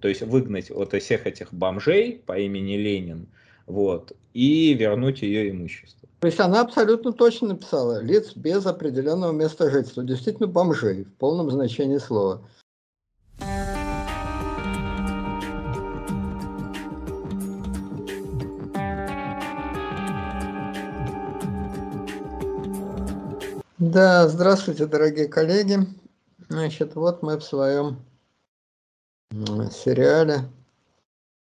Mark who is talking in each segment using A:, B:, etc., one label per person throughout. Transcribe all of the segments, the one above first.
A: То есть выгнать вот всех этих бомжей по имени Ленин, вот, и вернуть ее имущество.
B: То есть она абсолютно точно написала лиц без определенного места жительства, действительно бомжей в полном значении слова. Да, здравствуйте, дорогие коллеги. Значит, вот мы в своем сериале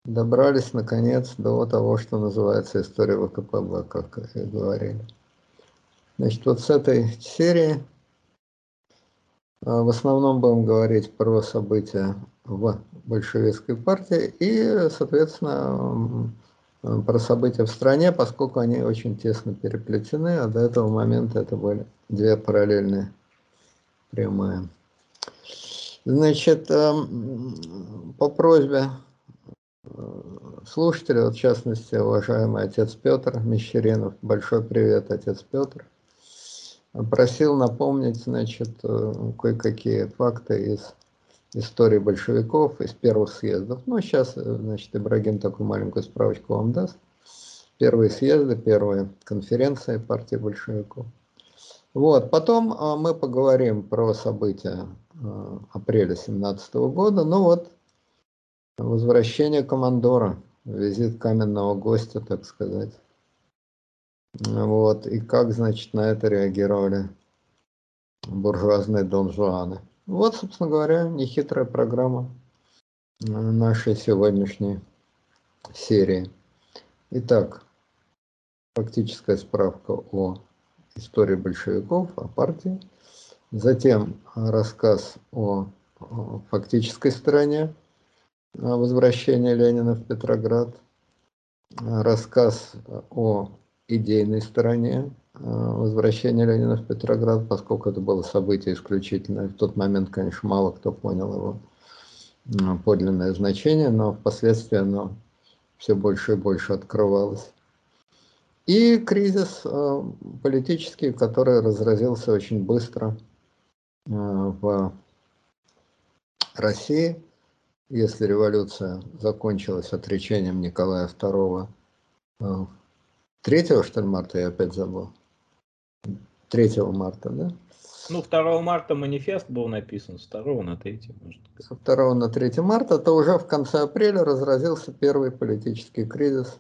B: добрались наконец до того, что называется история ВКПБ, как и говорили. Значит, вот с этой серии а, в основном будем говорить про события в большевистской партии и, соответственно, про события в стране, поскольку они очень тесно переплетены, а до этого момента это были две параллельные прямые. Значит, по просьбе слушатели, вот в частности, уважаемый отец Петр Мещеринов, большой привет, отец Петр, просил напомнить, значит, э, кое-какие факты из истории большевиков, из первых съездов. Ну, сейчас, э, значит, Ибрагим такую маленькую справочку вам даст. Первые съезды, первые конференции партии большевиков. Вот, потом э, мы поговорим про события апреля 17 года. Ну вот, Возвращение командора, визит каменного гостя, так сказать. Вот, и как, значит, на это реагировали буржуазные донжуаны. Вот, собственно говоря, нехитрая программа нашей сегодняшней серии. Итак, фактическая справка о истории большевиков, о партии. Затем рассказ о фактической стороне возвращение Ленина в Петроград, рассказ о идейной стороне возвращения Ленина в Петроград, поскольку это было событие исключительное. В тот момент, конечно, мало кто понял его подлинное значение, но впоследствии оно все больше и больше открывалось. И кризис политический, который разразился очень быстро в России – если революция закончилась отречением Николая II 3 э, что ли, марта, я опять забыл. 3 марта, да?
A: Ну, 2 марта манифест был написан, с 2 на 3, может.
B: Со 2 на 3 марта, то уже в конце апреля разразился первый политический кризис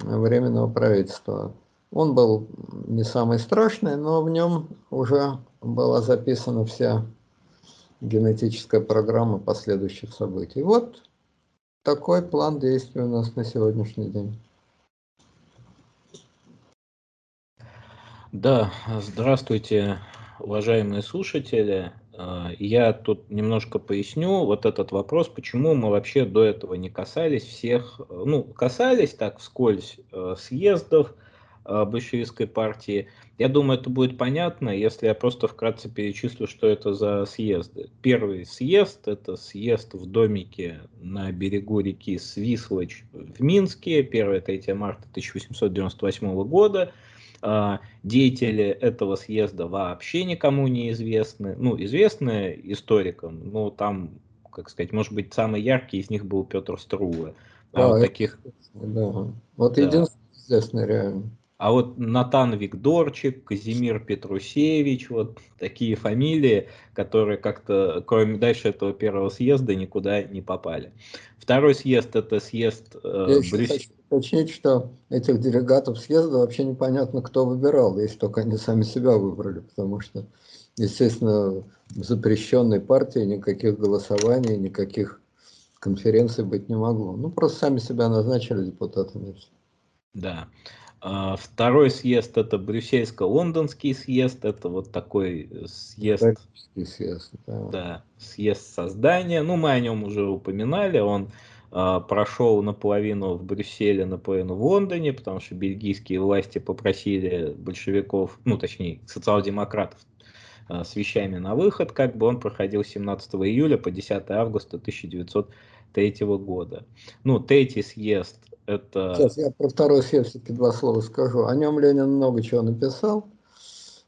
B: Временного правительства. Он был не самый страшный, но в нем уже была записана вся генетическая программа последующих событий. Вот такой план действий у нас на сегодняшний день.
A: Да, здравствуйте, уважаемые слушатели. А, я тут немножко поясню вот этот вопрос, почему мы вообще до этого не касались всех, ну, касались так вскользь э, съездов, Э, большевистской партии. Я думаю, это будет понятно, если я просто вкратце перечислю, что это за съезды. Первый съезд – это съезд в домике на берегу реки Свислочь в Минске, 1-3 марта 1898 года. Э, деятели этого съезда вообще никому не известны. Ну, известны историкам, но там, как сказать, может быть, самый яркий из них был Петр Струве.
B: А, а вот таких... Да. Вот да. единственный известный реально.
A: А вот Натан Викторчик, Казимир Петрусевич, вот такие фамилии, которые как-то, кроме дальше этого первого съезда, никуда не попали. Второй съезд это съезд
B: э, Я Брюс... хочу уточнить, что этих делегатов съезда вообще непонятно, кто выбирал, если только они сами себя выбрали, потому что, естественно, в запрещенной партии никаких голосований, никаких конференций быть не могло. Ну, просто сами себя назначили депутатами.
A: Да. А, второй съезд это Брюссельско-Лондонский съезд, это вот такой съезд, съезд да. да, съезд создания. Ну, мы о нем уже упоминали, он э, прошел наполовину в Брюсселе, наполовину в Лондоне, потому что бельгийские власти попросили большевиков, ну, точнее, социал-демократов э, с вещами на выход, как бы он проходил 17 июля по 10 августа 1903 года. Ну, третий съезд
B: это... Сейчас я про второй съезд все-таки два слова скажу. О нем Ленин много чего написал.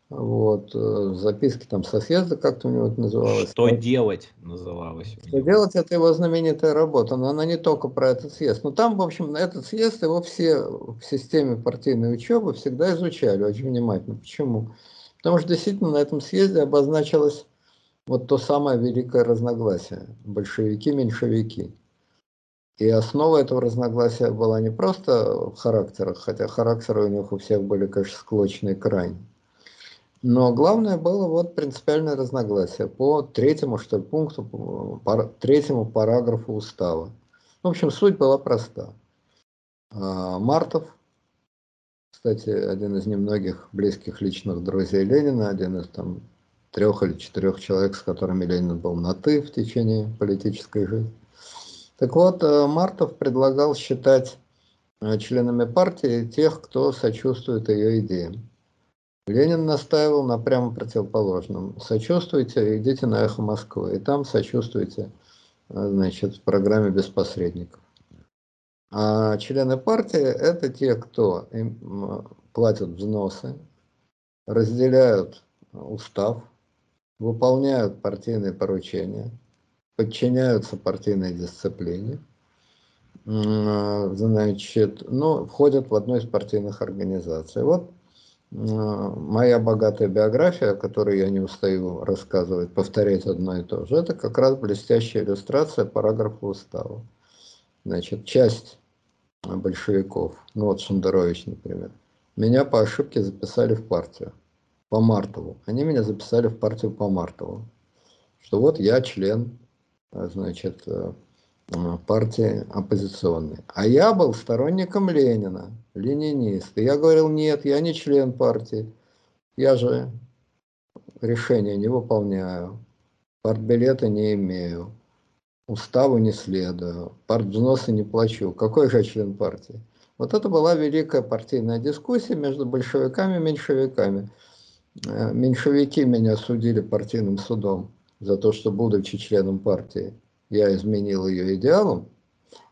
B: Вот, э, записки там со съезда как-то у него это называлось.
A: Что делать называлось.
B: Что делать, это его знаменитая работа, но она не только про этот съезд. Но там, в общем, на этот съезд его все в системе партийной учебы всегда изучали очень внимательно. Почему? Потому что действительно на этом съезде обозначилось вот то самое великое разногласие. Большевики-меньшевики. И основа этого разногласия была не просто в характерах, хотя характеры у них у всех были, конечно, склочные крайне. Но главное было вот принципиальное разногласие по третьему, что ли, пункту, по третьему параграфу устава. В общем, суть была проста. А, Мартов, кстати, один из немногих близких личных друзей Ленина, один из там трех или четырех человек, с которыми Ленин был на «ты» в течение политической жизни. Так вот, э, Мартов предлагал считать э, членами партии тех, кто сочувствует ее идеям. Ленин настаивал на прямо противоположном. Сочувствуйте, идите на «Эхо Москвы», и там сочувствуйте э, значит, в программе «Без посредников». А члены партии – это те, кто им платят взносы, разделяют устав, выполняют партийные поручения – подчиняются партийной дисциплине, значит, ну, входят в одну из партийных организаций. Вот моя богатая биография, которую я не устаю рассказывать, повторять одно и то же, это как раз блестящая иллюстрация параграфа устава. Значит, часть большевиков, ну вот Шендерович, например, меня по ошибке записали в партию по Мартову. Они меня записали в партию по Мартову. Что вот я член значит, э, партии оппозиционной. А я был сторонником Ленина, ленинист. И я говорил, нет, я не член партии, я же решения не выполняю, партбилета не имею, уставу не следую, партвзносы не плачу. Какой же член партии? Вот это была великая партийная дискуссия между большевиками и меньшевиками. Э, меньшевики меня судили партийным судом за то, что, будучи членом партии, я изменил ее идеалам,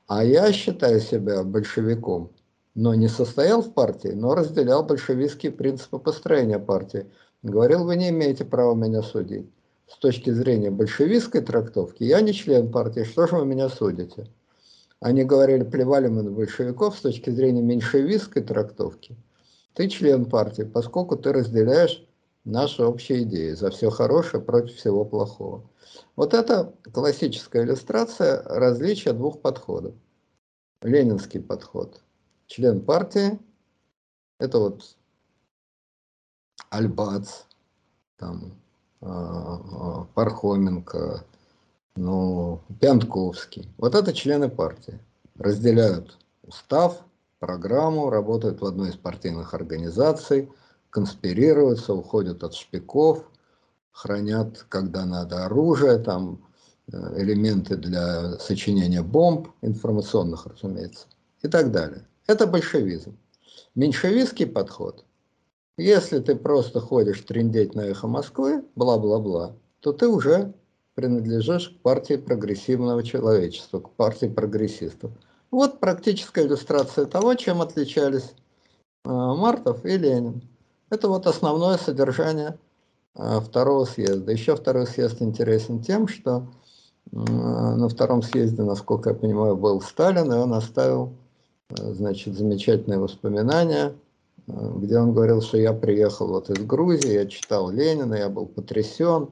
B: а я считаю себя большевиком, но не состоял в партии, но разделял большевистские принципы построения партии. Говорил, вы не имеете права меня судить. С точки зрения большевистской трактовки, я не член партии, что же вы меня судите? Они говорили, плевали мы на большевиков с точки зрения меньшевистской трактовки. Ты член партии, поскольку ты разделяешь наши общие идеи, за все хорошее против всего плохого. Вот это классическая иллюстрация различия двух подходов. Ленинский подход. Член партии, это вот Альбац, там, а, а, Пархоменко, ну, Пянтковский. Вот это члены партии. Разделяют устав, программу, работают в одной из партийных организаций – конспирируются, уходят от шпиков, хранят, когда надо, оружие, там, э, элементы для сочинения бомб, информационных, разумеется, и так далее. Это большевизм. Меньшевистский подход. Если ты просто ходишь трендеть на эхо Москвы, бла-бла-бла, то ты уже принадлежишь к партии прогрессивного человечества, к партии прогрессистов. Вот практическая иллюстрация того, чем отличались э, Мартов и Ленин. Это вот основное содержание а, второго съезда. Еще второй съезд интересен тем, что на втором съезде, насколько я понимаю, был Сталин, и он оставил а, значит, замечательные воспоминания, а, где он говорил, что я приехал вот из Грузии, я читал Ленина, я был потрясен,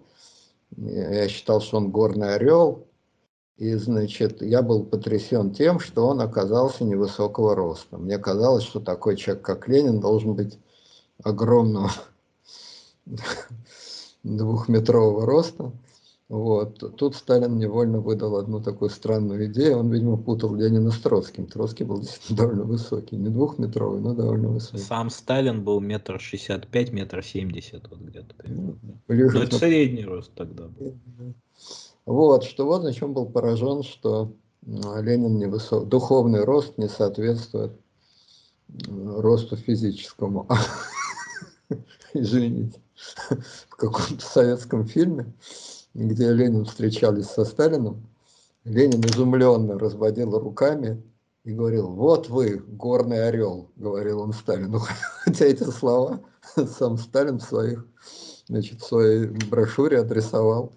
B: я считал, что он горный орел, и, значит, я был потрясен тем, что он оказался невысокого роста. Мне казалось, что такой человек, как Ленин, должен быть огромного двухметрового роста. Вот. Тут Сталин невольно выдал одну такую странную идею. Он, видимо, путал Ленина с Троцким. Троцкий был действительно довольно высокий. Не двухметровый, но довольно высокий.
A: Сам Сталин был метр шестьдесят пять, метр семьдесят вот где-то. Ну, но это средний рост тогда был.
B: Вот, что вот на чем был поражен, что Ленин невысок, духовный рост не соответствует росту физическому. извините, в каком-то советском фильме, где Ленин встречались со Сталином, Ленин изумленно разводил руками и говорил, вот вы, горный орел, говорил он Сталину. Хотя эти слова сам Сталин в своих, значит, в своей брошюре адресовал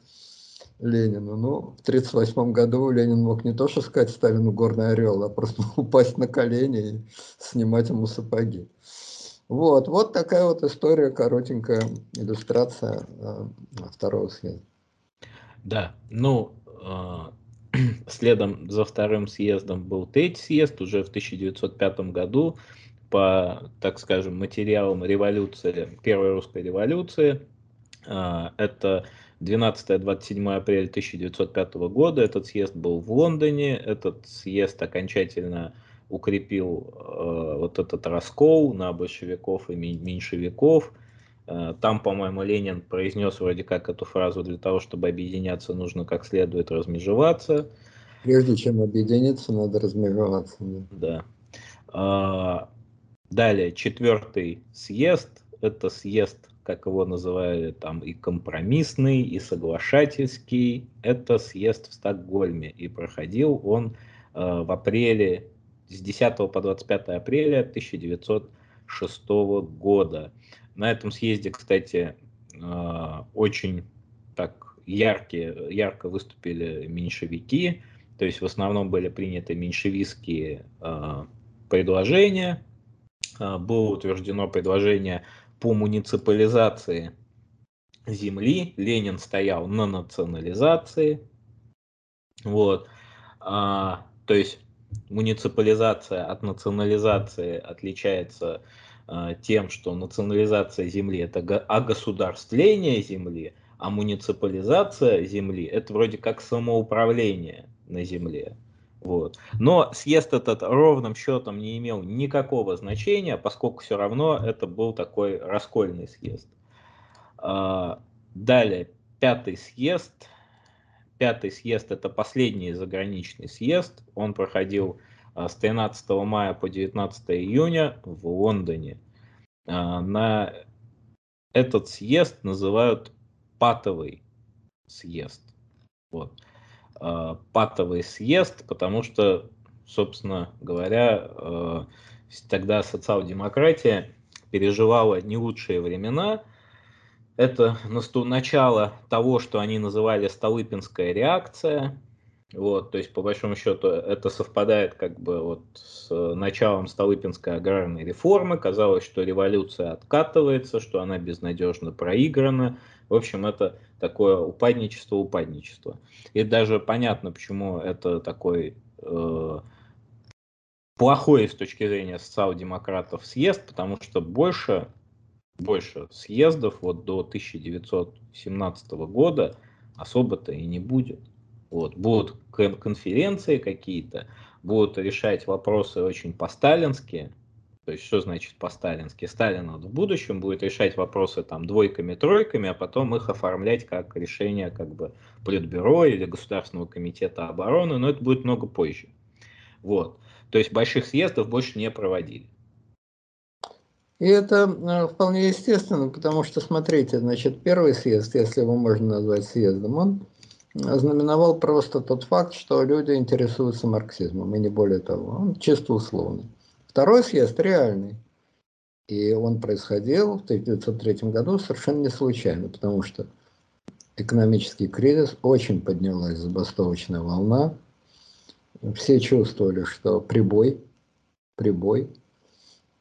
B: Ленину. Ну, в 1938 году Ленин мог не то что сказать Сталину горный орел, а просто упасть на колени и снимать ему сапоги. Вот, вот такая вот история, коротенькая иллюстрация э, второго съезда.
A: Да, ну, э, следом за вторым съездом был третий съезд уже в 1905 году по, так скажем, материалам революции, первой русской революции. Э, это 12-27 апреля 1905 года. Этот съезд был в Лондоне. Этот съезд окончательно укрепил э, вот этот раскол на большевиков и меньшевиков. Э, там, по-моему, Ленин произнес вроде как эту фразу для того, чтобы объединяться, нужно как следует размежеваться.
B: Прежде чем объединиться, надо размежеваться.
A: Да. да. А, далее, четвертый съезд. Это съезд как его называли там и компромиссный, и соглашательский, это съезд в Стокгольме. И проходил он э, в апреле, с 10 по 25 апреля 1906 года. На этом съезде, кстати, э, очень так яркие, ярко выступили меньшевики, то есть в основном были приняты меньшевистские э, предложения, э, было утверждено предложение по муниципализации земли. Ленин стоял на национализации. Вот. А, то есть муниципализация от национализации отличается а, тем, что национализация земли это огосударствление земли, а муниципализация земли это вроде как самоуправление на земле. Вот. Но съезд этот ровным счетом не имел никакого значения, поскольку все равно это был такой раскольный съезд. А, далее, пятый съезд. Пятый съезд это последний заграничный съезд. Он проходил а, с 13 мая по 19 июня в Лондоне. А, на этот съезд называют патовый съезд. Вот. Э, патовый съезд, потому что, собственно говоря, тогда социал-демократия переживала не лучшие времена. Это начало того, что они называли Столыпинская реакция. Вот, то есть, по большому счету, это совпадает как бы вот с началом Столыпинской аграрной реформы. Казалось, что революция откатывается, что она безнадежно проиграна. В общем, это такое упадничество, упадничество. И даже понятно, почему это такой э, плохой с точки зрения социал-демократов съезд, потому что больше, больше съездов вот до 1917 года особо-то и не будет. Вот, будут конференции какие-то, будут решать вопросы очень по-сталински, то есть, что значит по-сталински? Сталин в будущем будет решать вопросы там двойками, тройками, а потом их оформлять как решение как бы Политбюро или Государственного комитета обороны, но это будет много позже. Вот. То есть больших съездов больше не проводили.
B: И это э, вполне естественно, потому что, смотрите, значит, первый съезд, если его можно назвать съездом, он знаменовал просто тот факт, что люди интересуются марксизмом, и не более того. Он чисто условный. Второй съезд реальный. И он происходил в 1903 году совершенно не случайно, потому что экономический кризис, очень поднялась забастовочная волна. Все чувствовали, что прибой, прибой.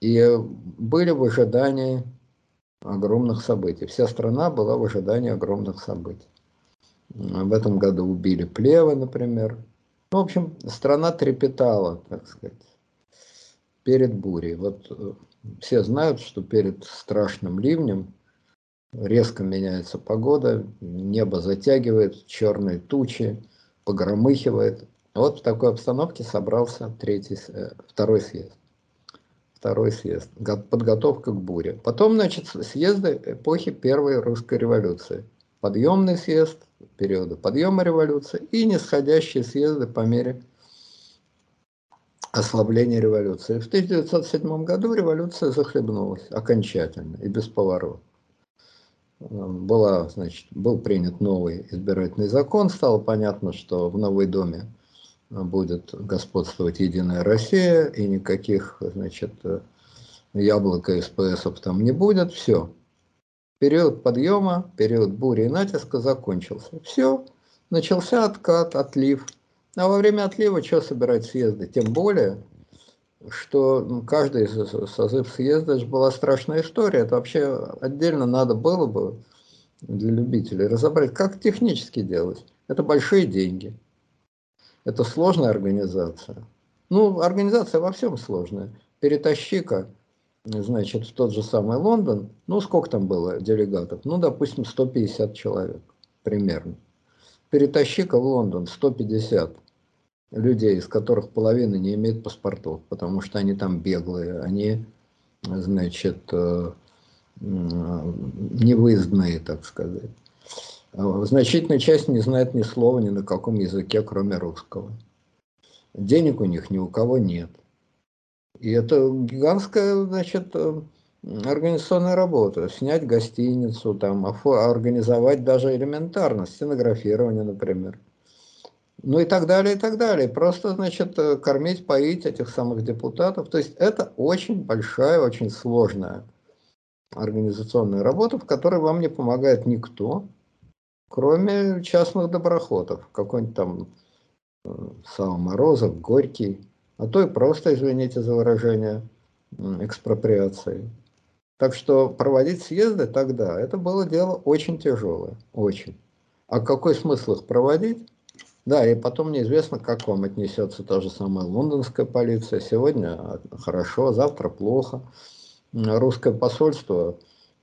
B: И были в ожидании огромных событий. Вся страна была в ожидании огромных событий. В этом году убили Плева, например. Ну, в общем, страна трепетала, так сказать перед бурей. Вот э, все знают, что перед страшным ливнем резко меняется погода, небо затягивает, черные тучи, погромыхивает. Вот в такой обстановке собрался третий, э, второй съезд. Второй съезд. Подготовка к буре. Потом, значит, съезды эпохи Первой русской революции. Подъемный съезд периода подъема революции и нисходящие съезды по мере ослабления революции. В 1907 году революция захлебнулась окончательно и бесповоротно. Была, значит, был принят новый избирательный закон, стало понятно, что в Новой Доме будет господствовать Единая Россия, и никаких значит, яблоко СПСов там не будет, все. Период подъема, период бури и натиска закончился. Все, начался откат, отлив. А во время отлива что собирать съезды? Тем более, что ну, каждый созыв съезда же была страшная история. Это вообще отдельно надо было бы для любителей разобрать, как технически делать. Это большие деньги. Это сложная организация. Ну, организация во всем сложная. Перетащи-ка, значит, в тот же самый Лондон, ну, сколько там было делегатов? Ну, допустим, 150 человек примерно. Перетащи-ка в Лондон 150 людей, из которых половина не имеет паспортов, потому что они там беглые, они, значит, э, невыездные, так сказать. Значительная часть не знает ни слова ни на каком языке, кроме русского. Денег у них ни у кого нет. И это гигантская, значит, э, организационная работа. Снять гостиницу, там, организовать даже элементарно, стенографирование, например. Ну и так далее, и так далее. Просто, значит, э, кормить, поить этих самых депутатов. То есть это очень большая, очень сложная организационная работа, в которой вам не помогает никто, кроме частных доброхотов. Какой-нибудь там э, Сава Морозов, Горький, а то и просто, извините за выражение, экспроприации. Так что проводить съезды тогда, это было дело очень тяжелое, очень. А какой смысл их проводить? Да, и потом неизвестно, как вам отнесется та же самая лондонская полиция. Сегодня хорошо, завтра плохо. Русское посольство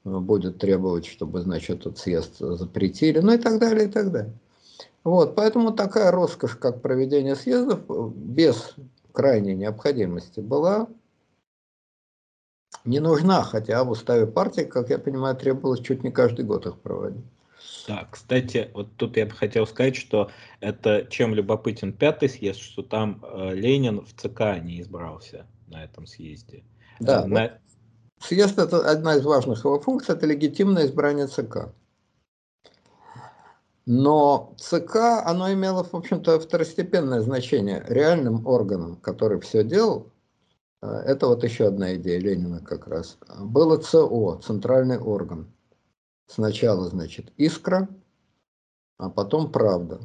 B: будет требовать, чтобы, значит, этот съезд запретили, ну и так далее, и так далее. Вот, поэтому такая роскошь, как проведение съездов, без крайней необходимости была не нужна, хотя в уставе партии, как я понимаю, требовалось чуть не каждый год их проводить.
A: Да, кстати, вот тут я бы хотел сказать, что это чем любопытен пятый съезд, что там э, Ленин в ЦК не избрался на этом съезде.
B: Да, э, на... вот съезд это одна из важных его функций, это легитимное избрание ЦК. Но ЦК, оно имело, в общем-то, второстепенное значение. Реальным органом, который все делал, э, это вот еще одна идея Ленина как раз, было ЦО, центральный орган. Сначала, значит, искра, а потом правда.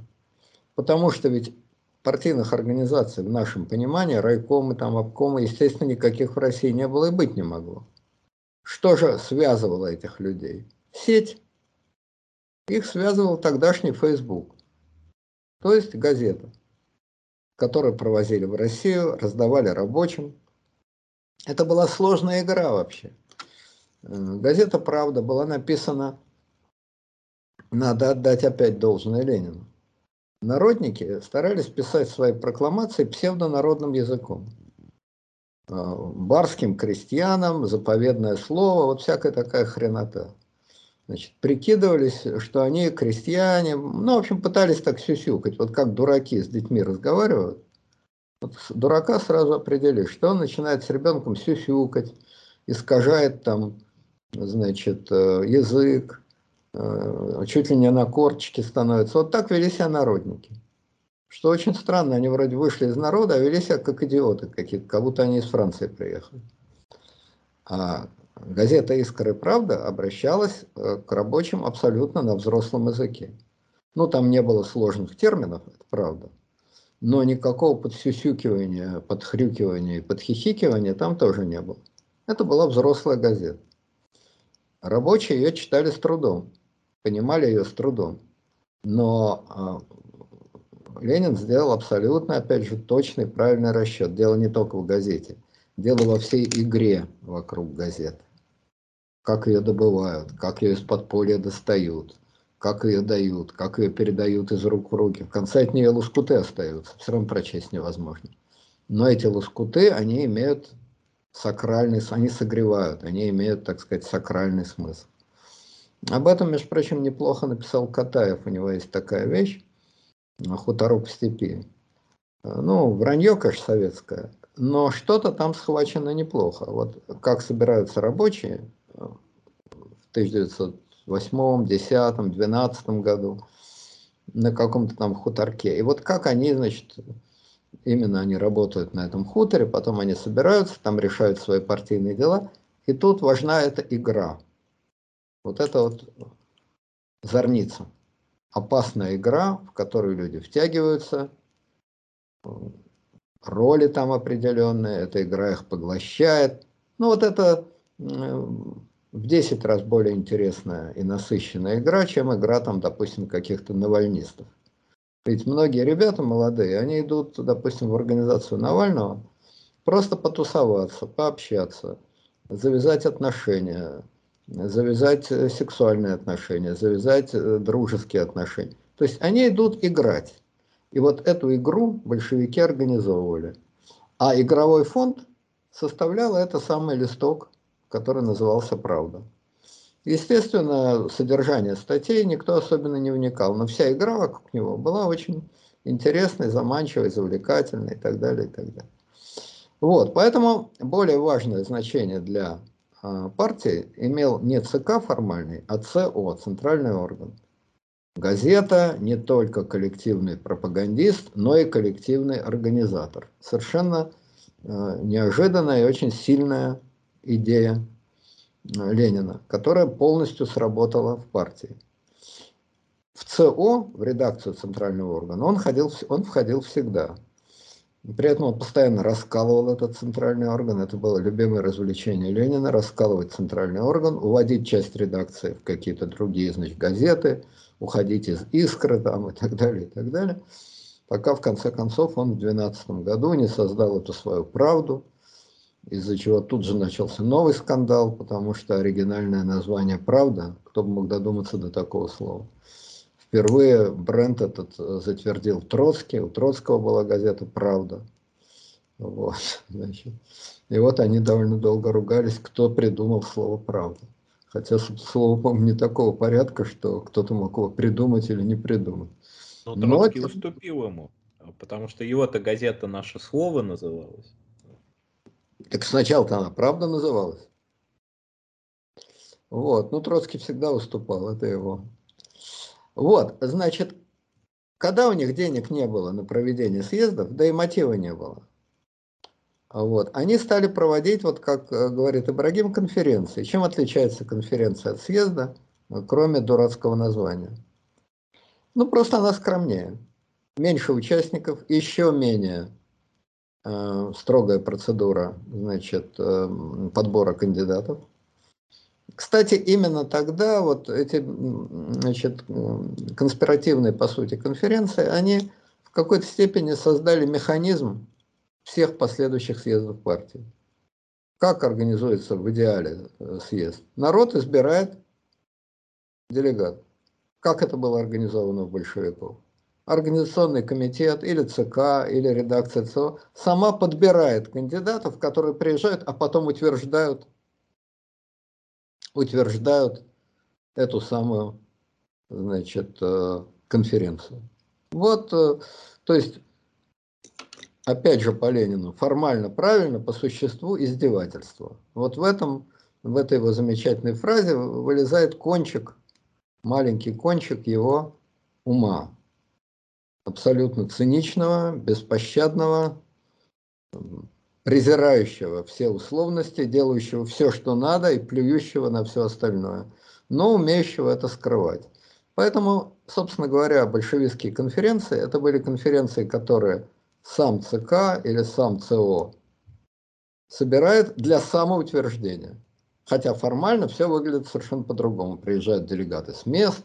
B: Потому что ведь партийных организаций в нашем понимании, райкомы, там, обкомы, естественно, никаких в России не было и быть не могло. Что же связывало этих людей? Сеть. Их связывал тогдашний Facebook, то есть газета, которую провозили в Россию, раздавали рабочим. Это была сложная игра вообще. Э, газета «Правда» была написана, надо отдать опять должное Ленину. Народники старались писать свои прокламации псевдонародным языком. Барским крестьянам, заповедное слово, вот всякая такая хренота. Значит, прикидывались, что они крестьяне, ну, в общем, пытались так сюсюкать, вот как дураки с детьми разговаривают. Вот дурака сразу определишь, что он начинает с ребенком сюсюкать, искажает там значит, э, язык, э, чуть ли не на корточке становится. Вот так вели себя народники. Что очень странно, они вроде вышли из народа, а вели себя как идиоты какие-то, как будто они из Франции приехали. А газета «Искра и правда» обращалась э, к рабочим абсолютно на взрослом языке. Ну, там не было сложных терминов, это правда. Но никакого подсюсюкивания, подхрюкивания и подхихикивания там тоже не было. Это была взрослая газета. Рабочие ее читали с трудом, понимали ее с трудом. Но а, Ленин сделал абсолютно, опять же, точный, правильный расчет. Дело не только в газете. Дело во всей игре вокруг газеты. Как ее добывают, как ее из подполья достают, как ее дают, как ее передают из рук в руки. В конце от нее лоскуты остаются, все равно прочесть невозможно. Но эти лоскуты, они имеют сакральный, они согревают, они имеют, так сказать, сакральный смысл. Об этом, между прочим, неплохо написал Катаев, у него есть такая вещь, хуторок в степи. Ну, вранье, конечно, советское, но что-то там схвачено неплохо. Вот как собираются рабочие в 1908, 10, 12 году на каком-то там хуторке. И вот как они, значит, именно они работают на этом хуторе, потом они собираются, там решают свои партийные дела, и тут важна эта игра. Вот это вот зорница. Опасная игра, в которую люди втягиваются, роли там определенные, эта игра их поглощает. Ну вот это в 10 раз более интересная и насыщенная игра, чем игра там, допустим, каких-то навальнистов. Ведь многие ребята молодые, они идут, допустим, в организацию Навального просто потусоваться, пообщаться, завязать отношения, завязать э, сексуальные отношения, завязать э, дружеские отношения. То есть они идут играть. И вот эту игру большевики организовывали. А игровой фонд составлял это самый листок, который назывался «Правда». Естественно, содержание статей никто особенно не вникал, но вся игра вокруг него была очень интересной, заманчивой, завлекательной и так далее, и так далее. Вот, поэтому более важное значение для партии имел не ЦК формальный, а ЦО, центральный орган. Газета не только коллективный пропагандист, но и коллективный организатор. Совершенно э, неожиданная и очень сильная идея Ленина, которая полностью сработала в партии. В ЦО, в редакцию центрального органа, он, ходил, он входил всегда. При этом он постоянно раскалывал этот центральный орган. Это было любимое развлечение Ленина, раскалывать центральный орган, уводить часть редакции в какие-то другие, значит, газеты, уходить из «Искры» там и так далее, и так далее. Пока в конце концов он в 2012 году не создал эту свою правду – из-за чего тут же начался новый скандал, потому что оригинальное название «Правда», кто бы мог додуматься до такого слова. Впервые бренд этот э, затвердил Троцкий, у Троцкого была газета «Правда». Вот, значит. И вот они довольно долго ругались, кто придумал слово «правда». Хотя слово, по-моему, не такого порядка, что кто-то мог его придумать или не придумать.
A: Но Троцкий Но... уступил ему, потому что его-то газета «Наше слово» называлась.
B: Так сначала-то она правда называлась. Вот, ну Троцкий всегда уступал, это его. Вот, значит, когда у них денег не было на проведение съездов, да и мотива не было, вот, они стали проводить, вот как э, говорит Ибрагим, конференции. Чем отличается конференция от съезда, кроме дурацкого названия? Ну, просто она скромнее. Меньше участников, еще менее Э, строгая процедура значит, э, подбора кандидатов. Кстати, именно тогда вот эти значит, конспиративные, по сути, конференции, они в какой-то степени создали механизм всех последующих съездов партии. Как организуется в идеале э, съезд? Народ избирает делегат. Как это было организовано в большевиков? организационный комитет или ЦК, или редакция ЦО сама подбирает кандидатов, которые приезжают, а потом утверждают, утверждают эту самую значит, э, конференцию. Вот, э, то есть, опять же по Ленину, формально правильно, по существу издевательство. Вот в этом, в этой его замечательной фразе вылезает кончик, маленький кончик его ума абсолютно циничного, беспощадного, презирающего все условности, делающего все, что надо, и плюющего на все остальное, но умеющего это скрывать. Поэтому, собственно говоря, большевистские конференции, это были конференции, которые сам ЦК или сам ЦО собирает для самоутверждения. Хотя формально все выглядит совершенно по-другому. Приезжают делегаты с мест,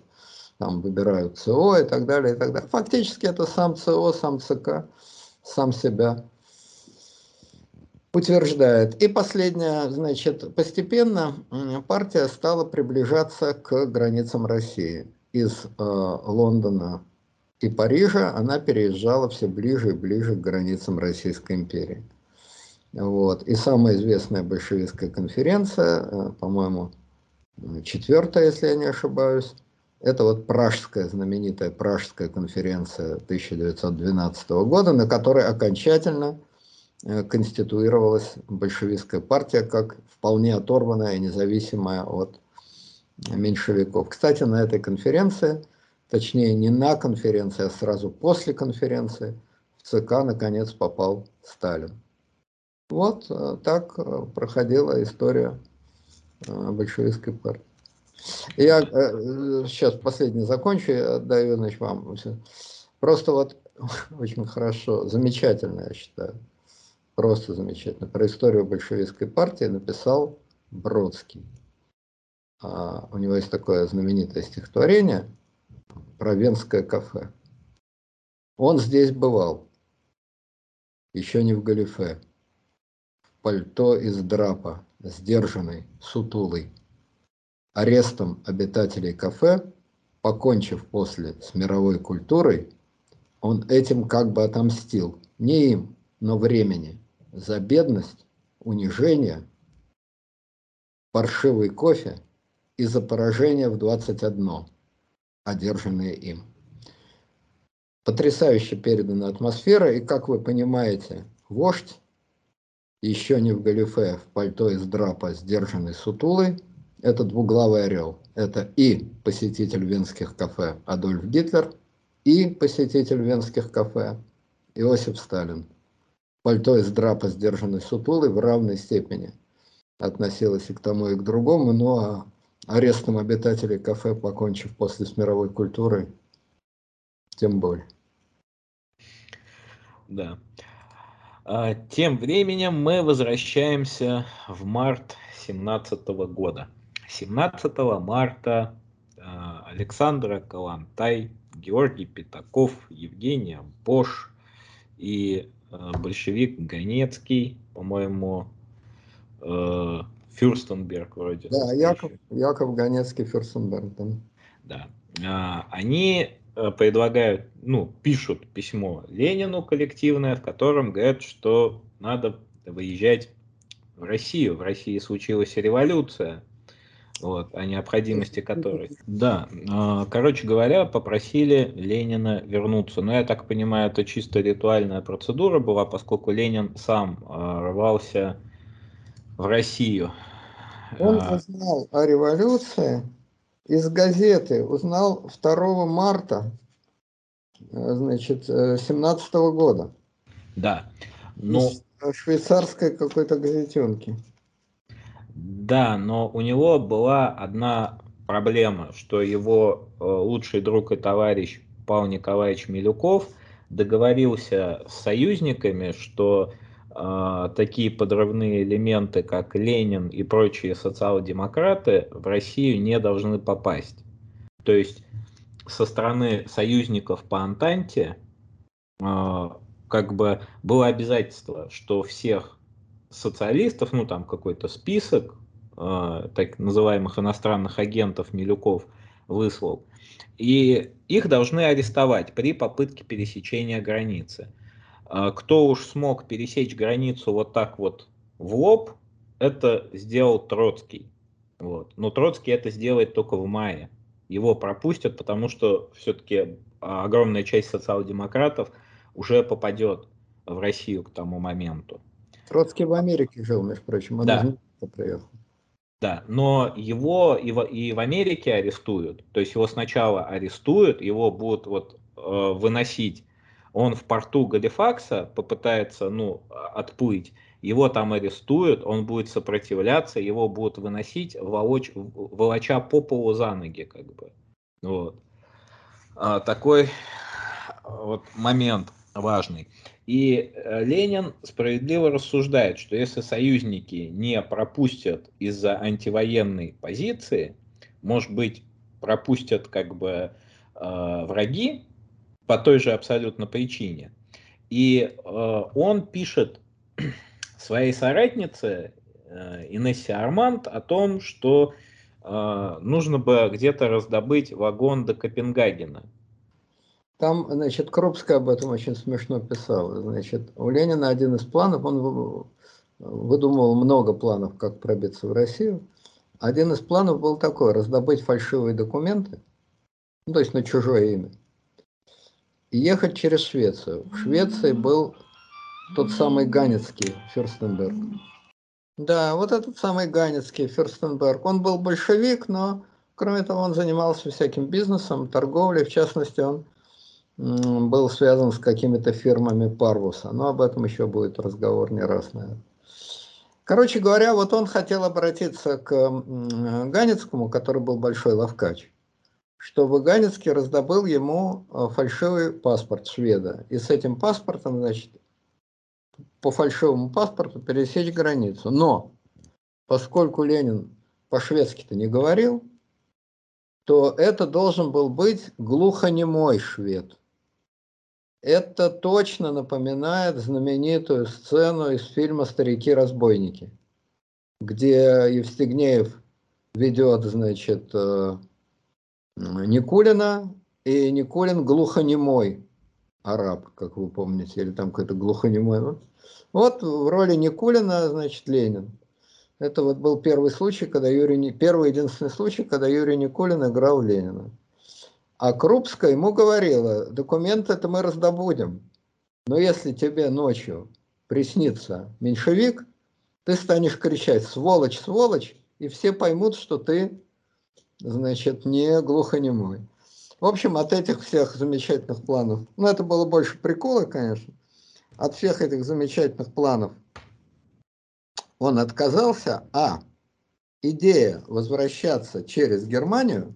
B: там выбирают ЦО и так далее, и так далее. Фактически это сам ЦО, сам ЦК, сам себя утверждает. И последнее, значит, постепенно партия стала приближаться к границам России. Из э, Лондона и Парижа она переезжала все ближе и ближе к границам Российской империи. Вот. И самая известная большевистская конференция, э, по-моему, четвертая, если я не ошибаюсь, это вот пражская, знаменитая пражская конференция 1912 года, на которой окончательно конституировалась большевистская партия как вполне оторванная и независимая от меньшевиков. Кстати, на этой конференции, точнее не на конференции, а сразу после конференции, в ЦК наконец попал Сталин. Вот э, так э, проходила история э, большевистской партии. Я сейчас последний закончу, я отдаю значит, вам. Просто вот очень хорошо, замечательно, я считаю, просто замечательно. Про историю большевистской партии написал Бродский. А, у него есть такое знаменитое стихотворение про Венское кафе. Он здесь бывал, еще не в галифе, в пальто из драпа, сдержанный, сутулый. Арестом обитателей кафе, покончив после с мировой культурой, он этим как бы отомстил, не им, но времени, за бедность, унижение, паршивый кофе и за поражение в 21, одержанные им. Потрясающе передана атмосфера, и, как вы понимаете, вождь, еще не в галифе, в пальто из драпа, сдержанный сутулый, это двуглавый орел. Это и посетитель венских кафе Адольф Гитлер, и посетитель венских кафе Иосиф Сталин. Пальто из драпа, сдержанный сутулый, в равной степени относилось и к тому, и к другому, но арестом обитателей кафе, покончив после с мировой культурой, тем более.
A: Да. А, тем временем мы возвращаемся в март 17 года. 17 марта а, Александра Калантай, Георгий Пятаков, Евгения Бош и а, большевик Ганецкий, по-моему, Фюрстенберг вроде.
B: Да, Яков, Яков Ганецкий Фюрстенберг.
A: Да. да. Они Э, предлагают, ну, пишут письмо Ленину коллективное, в котором говорят, что надо выезжать в Россию. В России случилась революция, вот, о необходимости которой. Да, э, короче говоря, попросили Ленина вернуться. Но я так понимаю, это чисто ритуальная процедура была, поскольку Ленин сам э, рвался в Россию.
B: Он узнал о революции из газеты узнал 2 марта э, значит, 17 -го года.
A: Да.
B: Но... Из швейцарской какой-то газетенки.
A: Да, но у него была одна проблема, что его э, лучший друг и товарищ Павел Николаевич Милюков договорился с союзниками, что а, такие подрывные элементы, как Ленин и прочие социал-демократы, в Россию не должны попасть. То есть со стороны союзников по Антанте а, как бы было обязательство, что всех социалистов, ну там какой-то список а, так называемых иностранных агентов Милюков выслал, и их должны арестовать при попытке пересечения границы. А, кто уж смог пересечь границу вот так вот в лоб, это сделал Троцкий. Вот. Но Троцкий это сделает только в мае. Его пропустят, потому что все-таки огромная часть социал-демократов уже попадет в Россию к тому моменту.
B: Троцкий в Америке жил, между прочим, он
A: да. приехал. Да, но его и в, и в Америке арестуют. То есть его сначала арестуют, его будут вот э, выносить он в порту Галифакса попытается, ну, отплыть, его там арестуют, он будет сопротивляться, его будут выносить, волочь, волоча по полу за ноги, как бы. Вот. А, такой вот момент важный. И э, Ленин справедливо рассуждает, что если союзники не пропустят из-за антивоенной позиции, может быть, пропустят как бы э, враги, по той же абсолютно причине. И э, он пишет своей соратнице э, Инессе Арманд о том, что э, нужно бы где-то раздобыть вагон до Копенгагена.
B: Там, значит, Крупская об этом очень смешно писала. Значит, у Ленина один из планов, он выдумывал много планов, как пробиться в Россию. Один из планов был такой, раздобыть фальшивые документы, ну, то есть на чужое имя, и ехать через Швецию. В Швеции был тот самый Ганецкий Ферстенберг. Да, вот этот самый Ганецкий Ферстенберг. Он был большевик, но кроме того он занимался всяким бизнесом, торговлей. В частности, он был связан с какими-то фирмами Парвуса. Но об этом еще будет разговор не раз, наверное. Короче говоря, вот он хотел обратиться к Ганецкому, который был большой ловкач, чтобы Ганецкий раздобыл ему э, фальшивый паспорт шведа. И с этим паспортом, значит, по фальшивому паспорту пересечь границу. Но поскольку Ленин по-шведски-то не говорил, то это должен был быть глухонемой швед. Это точно напоминает знаменитую сцену из фильма «Старики-разбойники», где Евстигнеев ведет, значит, э, Никулина, и Никулин глухонемой араб, как вы помните, или там какой-то глухонемой. Вот в роли Никулина, значит, Ленин. Это вот был первый случай, когда Юрий, первый единственный случай, когда Юрий Никулин играл Ленина. А Крупская ему говорила, документы это мы раздобудем, но если тебе ночью приснится меньшевик, ты станешь кричать «сволочь, сволочь», и все поймут, что ты, значит, не глухонемой. В общем, от этих всех замечательных планов, ну это было больше прикола, конечно, от всех этих замечательных планов он отказался, а идея возвращаться через Германию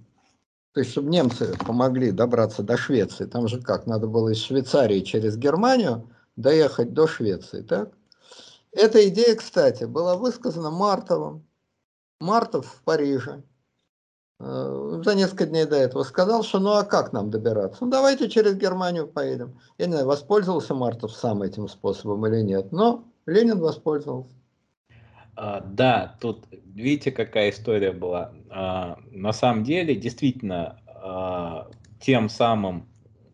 B: то есть, чтобы немцы помогли добраться до Швеции, там же как, надо было из Швейцарии через Германию доехать до Швеции, так? Эта идея, кстати, была высказана Мартовым. Мартов в Париже э, за несколько дней до этого сказал, что ну а как нам добираться? Ну давайте через Германию поедем. Я не знаю, воспользовался Мартов сам этим способом или нет, но Ленин воспользовался.
A: А, да, тут видите, какая история была. А, на самом деле, действительно, а, тем самым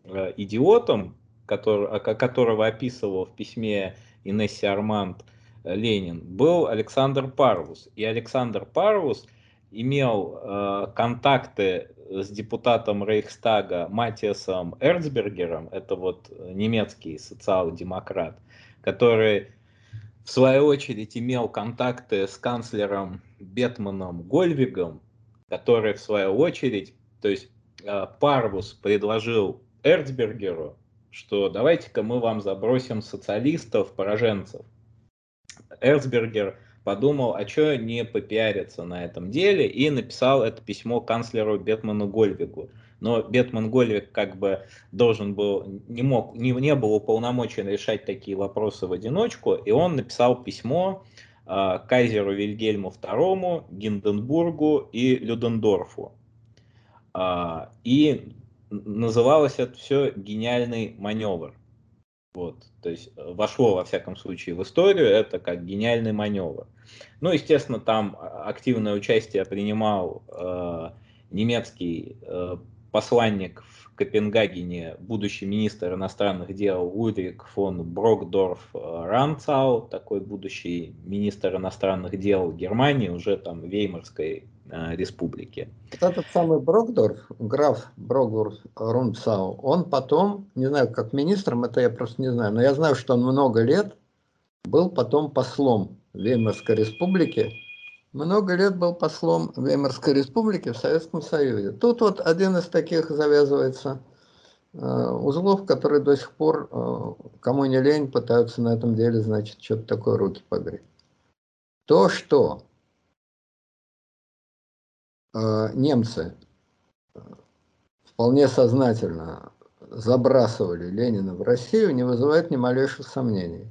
A: а, идиотом, которого описывал в письме Инессе Арманд э, Ленин, был Александр Парвус. И Александр Парвус имел э, контакты с депутатом Рейхстага Матиасом Эрцбергером, это вот немецкий социал-демократ, который в свою очередь имел контакты с канцлером Бетманом Гольвигом, который в свою очередь, то есть э, Парвус предложил Эрцбергеру, что давайте-ка мы вам забросим социалистов, пораженцев. Эрцбергер подумал, а что не попиариться на этом деле, и написал это письмо канцлеру Бетману Гольвигу но Бетман Гольвик как бы должен был, не мог, не, не был уполномочен решать такие вопросы в одиночку, и он написал письмо э, кайзеру Вильгельму II, Гинденбургу и Людендорфу. Э, и называлось это все «Гениальный маневр». Вот, то есть э, вошло, во всяком случае, в историю это как гениальный маневр. Ну, естественно, там активное участие принимал э, немецкий э, посланник в Копенгагене, будущий министр иностранных дел Ульрик фон Брокдорф э, Ранцау, такой будущий министр иностранных дел Германии, уже там Веймарской э, республики.
B: Этот самый Брокдорф, граф Брокдорф Ранцау, он потом, не знаю, как министром, это я просто не знаю, но я знаю, что он много лет был потом послом Веймарской республики много лет был послом Веймарской республики в Советском Союзе. Тут вот один из таких завязывается э, узлов, которые до сих пор, э, кому не лень, пытаются на этом деле, значит, что-то такое руки погреть. То, что э, немцы вполне сознательно забрасывали Ленина в Россию, не вызывает ни малейших сомнений.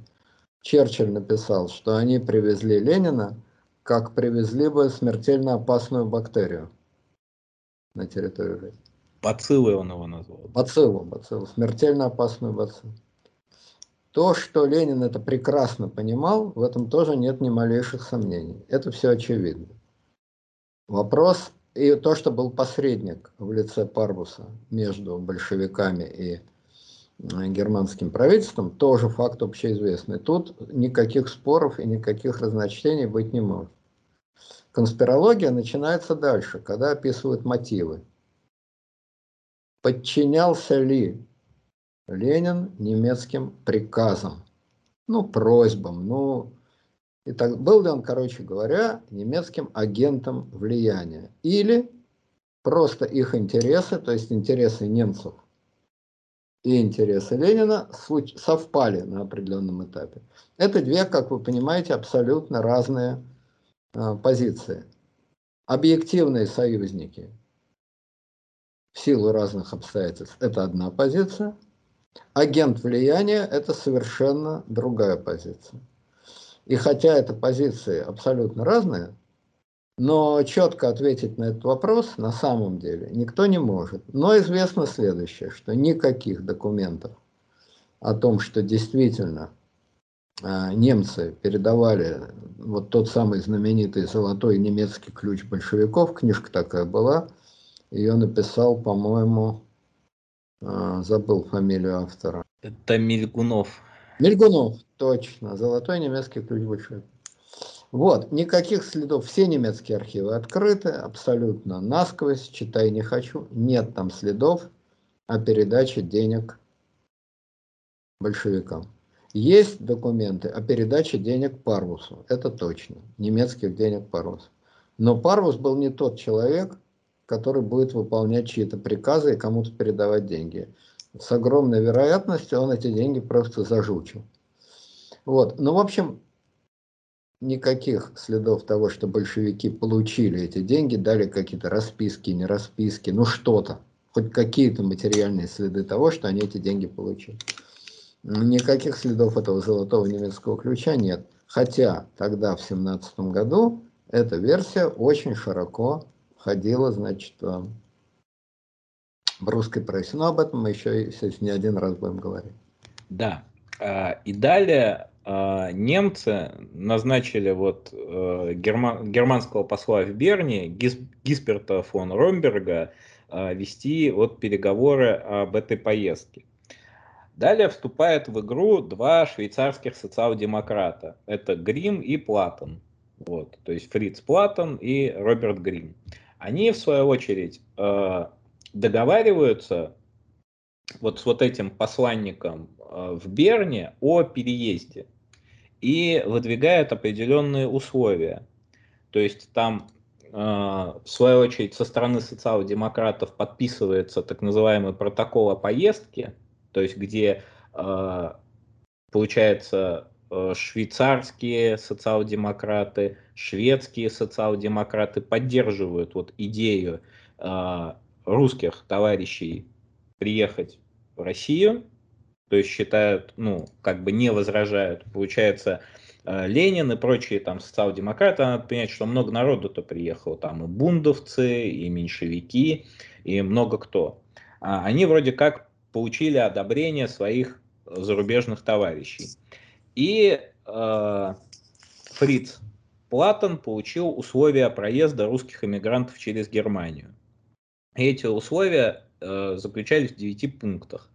B: Черчилль написал, что они привезли Ленина как привезли бы смертельно опасную бактерию на территорию жизни.
A: Бациллы он его назвал.
B: Бациллу, бациллу, смертельно опасную бациллу. То, что Ленин это прекрасно понимал, в этом тоже нет ни малейших сомнений. Это все очевидно. Вопрос, и то, что был посредник в лице Парбуса между большевиками и германским правительством, тоже факт общеизвестный. Тут никаких споров и никаких разночтений быть не может. Конспирология начинается дальше, когда описывают мотивы. Подчинялся ли Ленин немецким приказам, ну, просьбам, ну, и так, был ли он, короче говоря, немецким агентом влияния, или просто их интересы, то есть интересы немцев и интересы Ленина совпали на определенном этапе. Это две, как вы понимаете, абсолютно разные э, позиции. Объективные союзники в силу разных обстоятельств – это одна позиция. Агент влияния – это совершенно другая позиция. И хотя это позиции абсолютно разные, но четко ответить на этот вопрос на самом деле никто не может. Но известно следующее, что никаких документов о том, что действительно а, немцы передавали вот тот самый знаменитый золотой немецкий ключ большевиков, книжка такая была, ее написал, по-моему, а, забыл фамилию автора.
A: Это Мельгунов.
B: Мельгунов, точно, золотой немецкий ключ большевиков. Вот, никаких следов, все немецкие архивы открыты, абсолютно насквозь, читай не хочу, нет там следов о передаче денег большевикам. Есть документы о передаче денег Парвусу, это точно, немецких денег Парвусу. Но Парвус был не тот человек, который будет выполнять чьи-то приказы и кому-то передавать деньги. С огромной вероятностью он эти деньги просто зажучил. Вот. Ну, в общем, никаких следов того, что большевики получили эти деньги, дали какие-то расписки, не расписки, ну что-то, хоть какие-то материальные следы того, что они эти деньги получили. Никаких следов этого золотого немецкого ключа нет. Хотя тогда, в 17 году, эта версия очень широко ходила, значит, в русской прессе. Но об этом мы еще, естественно, не один раз будем говорить.
A: Да. А, и далее немцы назначили вот э, герман, германского посла в Берне, Гис, Гисперта фон Ромберга, э, вести вот переговоры об этой поездке. Далее вступают в игру два швейцарских социал-демократа. Это Грим и Платон. Вот, то есть Фриц Платон и Роберт Грим. Они, в свою очередь, э, договариваются вот с вот этим посланником э, в Берне о переезде и выдвигает определенные условия. То есть там, э, в свою очередь, со стороны социал-демократов подписывается так называемый протокол о поездке, то есть где, э, получается, швейцарские социал-демократы, шведские социал-демократы поддерживают вот идею русских товарищей приехать в Россию, то есть считают, ну, как бы не возражают. Получается, э, Ленин и прочие там социал-демократы, надо понять, что много народу-то приехало, там и бундовцы, и меньшевики, и много кто. А они вроде как получили одобрение своих зарубежных товарищей. И э, Фриц Платон получил условия проезда русских эмигрантов через Германию. И эти условия Э, заключались в девяти пунктах.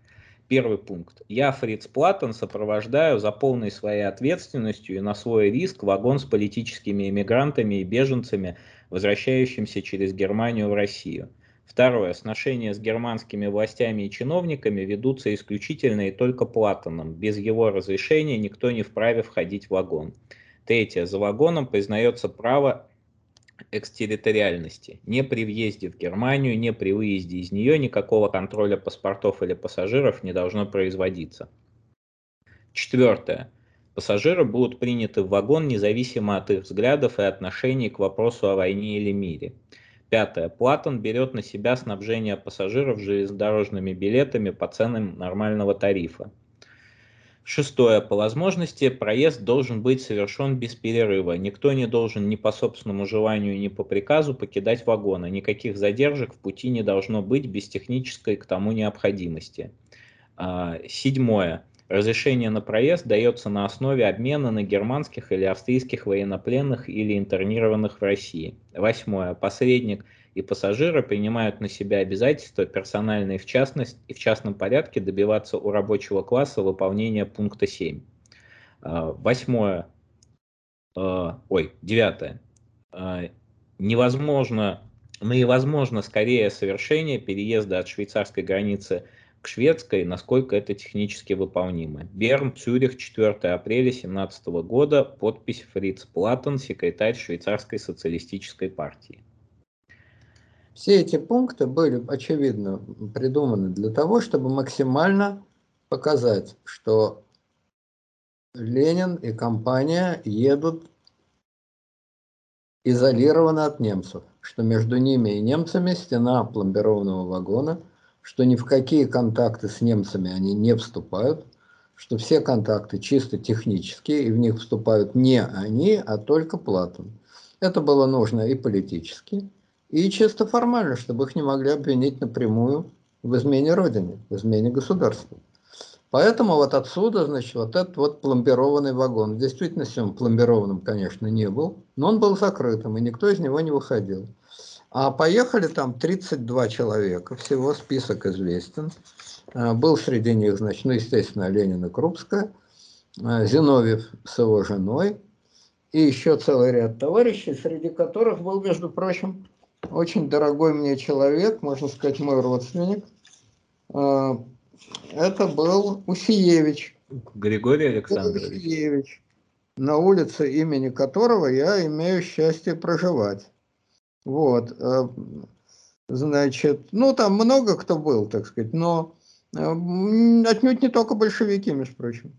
A: Первый пункт. Я, Фриц Платтон, сопровождаю за полной своей ответственностью и на свой риск вагон с политическими эмигрантами и беженцами, возвращающимся через Германию в Россию. Второе. Сношения с германскими властями и чиновниками ведутся исключительно и только Платтоном. Без его разрешения никто не вправе входить в вагон. Третье. За вагоном признается право экстерриториальности. Не при въезде в Германию, не при выезде из нее никакого контроля паспортов или пассажиров не должно производиться. Четвертое. Пассажиры будут приняты в вагон независимо от их взглядов и отношений к вопросу о войне или мире. Пятое. Платон берет на себя снабжение пассажиров железнодорожными билетами по ценам нормального тарифа. Шестое. По возможности проезд должен быть совершен без перерыва. Никто не должен ни по собственному желанию, ни по приказу покидать вагоны. Никаких задержек в пути не должно быть без технической к тому необходимости. А, седьмое. Разрешение на проезд дается на основе обмена на германских или австрийских военнопленных или интернированных в России. Восьмое. Посредник – и пассажиры принимают на себя обязательства персональные в частность и в частном порядке добиваться у рабочего класса выполнения пункта 7. А, восьмое, а, ой, девятое. А, невозможно, невозможно скорее совершение переезда от швейцарской границы к шведской, насколько это технически выполнимо. Берн, Цюрих, 4 апреля 2017 года, подпись Фриц Платтон, секретарь швейцарской социалистической партии.
B: Все эти пункты были, очевидно, придуманы для того, чтобы максимально показать, что Ленин и компания едут изолированы от немцев, что между ними и немцами стена пломбированного вагона, что ни в какие контакты с немцами они не вступают, что все контакты чисто технические, и в них вступают не они, а только Платон. Это было нужно и политически, и чисто формально, чтобы их не могли обвинить напрямую в измене Родине, в измене государства. Поэтому вот отсюда, значит, вот этот вот пломбированный вагон. В действительности он пломбированным, конечно, не был, но он был закрытым, и никто из него не выходил. А поехали там 32 человека, всего список известен. А, был среди них, значит, ну, естественно, Ленина Крупская, а, Зиновьев с его женой, и еще целый ряд товарищей, среди которых был, между прочим, очень дорогой мне человек, можно сказать, мой родственник, а, это был Усиевич.
A: Григорий Александрович. Усиевич,
B: на улице имени которого я имею счастье проживать. Вот. Э, значит, ну там много кто был, так сказать, но э, отнюдь не только большевики, между прочим.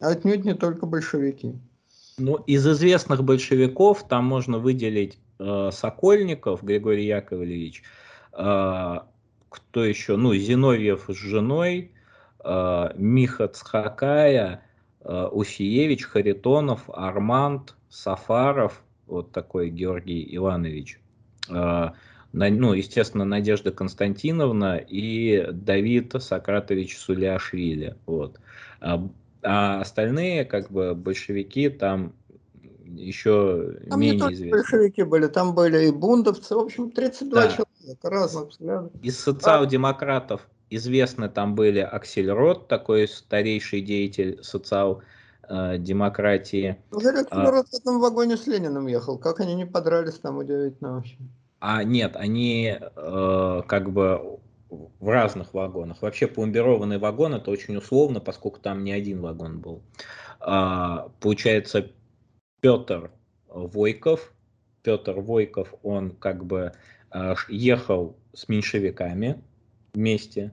B: Отнюдь не только большевики.
A: Ну, из известных большевиков там можно выделить Сокольников Григорий Яковлевич, э, кто еще, ну, Зиновьев с женой, э, Миха Цхакая, э, Усиевич, Харитонов, Арманд, Сафаров, вот такой Георгий Иванович, э, ну, естественно, Надежда Константиновна и Давид Сократович Суляшвили. Вот. А остальные, как бы, большевики там еще там менее не только известны.
B: большевики были, там были и бундовцы, в общем, 32 да. человека разных взглядов.
A: Из социал-демократов известны там были Аксельрод, такой старейший деятель социал-демократии.
B: Неужели Аксельрод а, в этом вагоне с Лениным ехал? Как они не подрались там, удивительно вообще.
A: А нет, они э, как бы в разных вагонах. Вообще пломбированный вагон это очень условно, поскольку там не один вагон был. А, получается, Петр Войков. Петр Войков, он как бы э, ехал с меньшевиками вместе.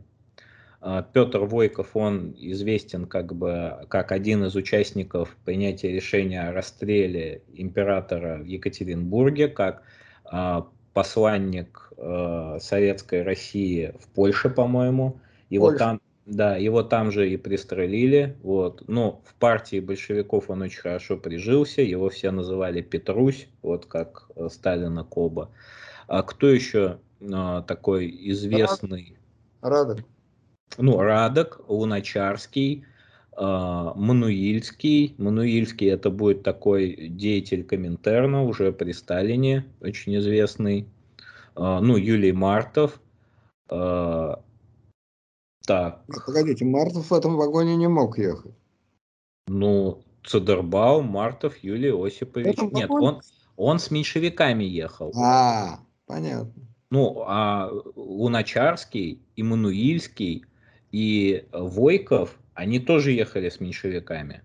A: Э, Петр Войков, он известен как бы как один из участников принятия решения о расстреле императора в Екатеринбурге, как э, посланник Советской России в Польше, по-моему. Его Польша. там да, его там же и пристрелили. Вот. Но в партии большевиков он очень хорошо прижился. Его все называли Петрусь, вот как э, Сталина Коба. А кто еще а, такой известный?
B: Радок.
A: Ну, Радок, Луначарский, а, Мануильский. Мануильский это будет такой деятель Коминтерна уже при Сталине, очень известный. А, ну, Юлий Мартов. А,
B: так. Погодите, Мартов в этом вагоне не мог ехать.
A: Ну, Цедербау, Мартов, Юлий Осипович. Нет, он, он с меньшевиками ехал.
B: А, понятно.
A: Ну, а Луначарский, Иммануильский и Войков, они тоже ехали с меньшевиками.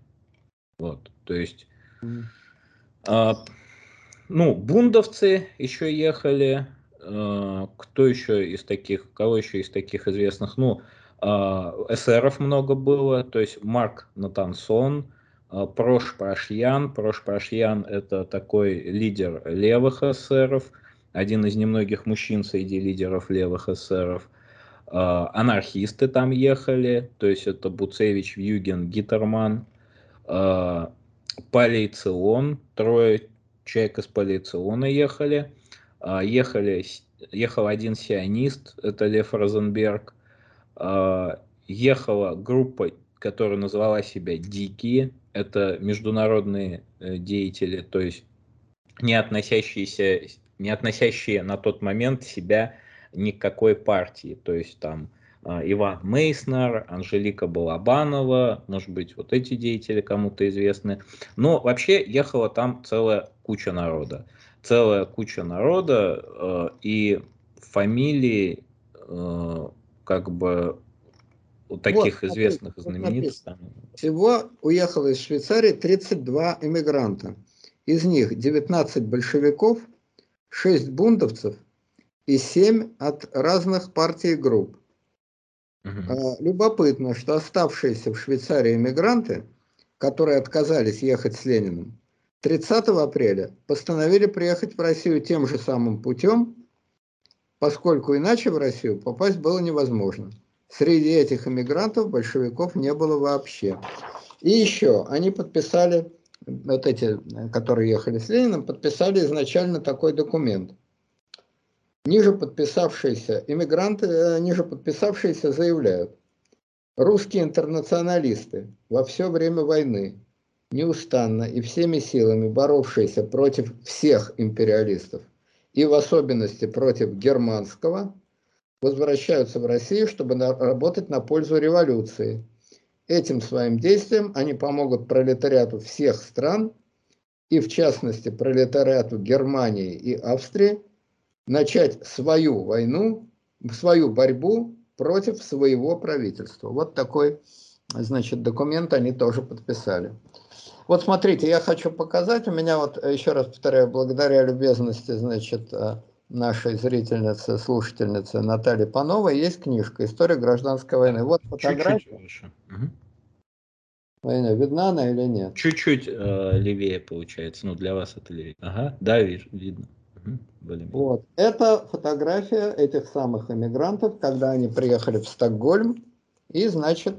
A: Вот, то есть... Mm. А, ну, бундовцы еще ехали. А, кто еще из таких, кого еще из таких известных? Ну, эсеров много было, то есть Марк Натансон, а, Прош Пашьян. Прош Пашьян – это такой лидер левых эсеров, один из немногих мужчин среди лидеров левых эсеров. А, анархисты там ехали, то есть это Буцевич, Вьюген, Гитерман, Полицион, трое человек из Полициона ехали. Ехали, ехал один сионист, это Лев Розенберг, а, ехала группа, которая называла себя «Дикие». Это международные э, деятели, то есть не относящиеся, не относящие на тот момент себя ни к какой партии. То есть там а, Иван Мейснер, Анжелика Балабанова, может быть, вот эти деятели кому-то известны. Но вообще ехала там целая куча народа. Целая куча народа э, и фамилии э, как бы у таких вот, известных вот, знаменитостей.
B: Всего уехало из Швейцарии 32 иммигранта. Из них 19 большевиков, 6 бундовцев и 7 от разных партий и групп. Угу. Любопытно, что оставшиеся в Швейцарии иммигранты, которые отказались ехать с Лениным, 30 апреля постановили приехать в Россию тем же самым путем, поскольку иначе в Россию попасть было невозможно. Среди этих иммигрантов большевиков не было вообще. И еще они подписали, вот эти, которые ехали с Лениным, подписали изначально такой документ. Ниже подписавшиеся иммигранты, э, ниже подписавшиеся заявляют, русские интернационалисты во все время войны неустанно и всеми силами боровшиеся против всех империалистов, и в особенности против германского, возвращаются в Россию, чтобы работать на пользу революции. Этим своим действием они помогут пролетариату всех стран, и в частности пролетариату Германии и Австрии, начать свою войну, свою борьбу против своего правительства. Вот такой, значит, документ они тоже подписали. Вот смотрите, я хочу показать, у меня вот, еще раз повторяю, благодаря любезности, значит, э, нашей зрительницы, слушательницы Натальи Пановой есть книжка «История гражданской войны». Вот фотография. Чуть-чуть выше. Угу. Видна она или нет?
A: Чуть-чуть э, левее получается, ну для вас это левее. Ага, да, вижу, видно.
B: Угу. Вот. Это фотография этих самых иммигрантов, когда они приехали в Стокгольм и, значит,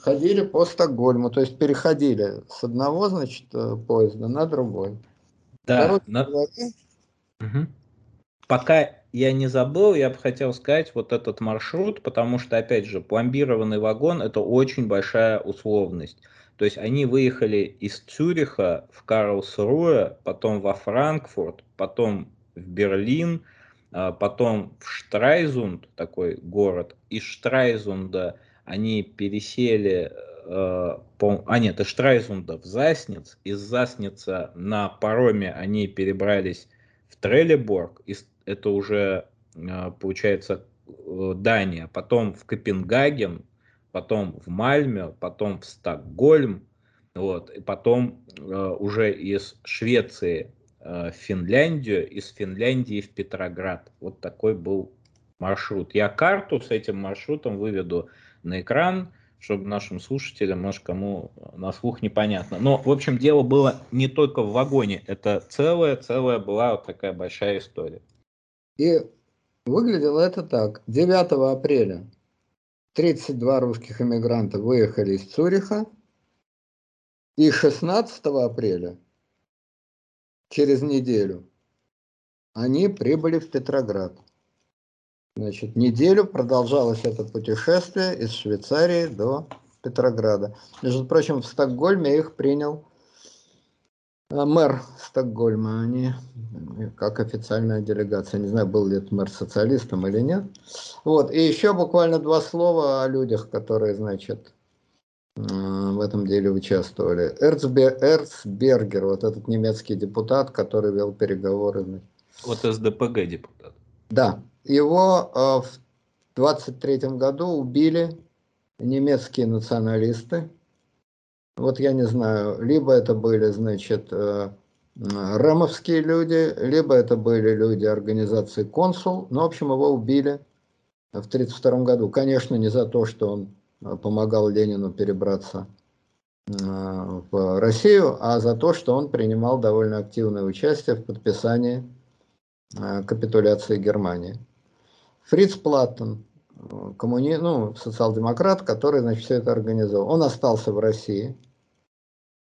B: ходили по Стокгольму, то есть переходили с одного, значит, э, поезда на другой.
A: Да. На... Угу. Пока я не забыл, я бы хотел сказать вот этот маршрут, потому что, опять же, пломбированный вагон – это очень большая условность. То есть они выехали из Цюриха в Карлсруэ, потом во Франкфурт, потом в Берлин, а потом в Штрайзунд, такой город. Из Штрайзунда они пересели, э, по, а нет, из Штрайзунда в Засниц, из Засница на пароме они перебрались в Трелеборг, это уже э, получается э, Дания, потом в Копенгаген, потом в Мальме, потом в Стокгольм, вот, и потом э, уже из Швеции э, в Финляндию, из Финляндии в Петроград. Вот такой был маршрут. Я карту с этим маршрутом выведу на экран, чтобы нашим слушателям, может, кому на слух непонятно. Но, в общем, дело было не только в вагоне, это целая-целая была вот такая большая история.
B: И выглядело это так. 9 апреля 32 русских иммигранта выехали из Цюриха, и 16 апреля, через неделю, они прибыли в Петроград. Значит, неделю продолжалось это путешествие из Швейцарии до Петрограда. Между прочим, в Стокгольме их принял э, мэр Стокгольма, они как официальная делегация. Не знаю, был ли это мэр социалистом или нет. Вот. И еще буквально два слова о людях, которые, значит, э, в этом деле участвовали. Эрцбергер, вот этот немецкий депутат, который вел переговоры.
A: Вот СДПГ депутат.
B: Да, его э, в 23 году убили немецкие националисты. Вот я не знаю, либо это были, значит, э, рамовские люди, либо это были люди организации «Консул». Но, в общем, его убили в 1932 году. Конечно, не за то, что он э, помогал Ленину перебраться в Россию, а за то, что он принимал довольно активное участие в подписании капитуляции Германии. Фриц Платтон, коммуни... ну, социал-демократ, который значит, все это организовал. Он остался в России,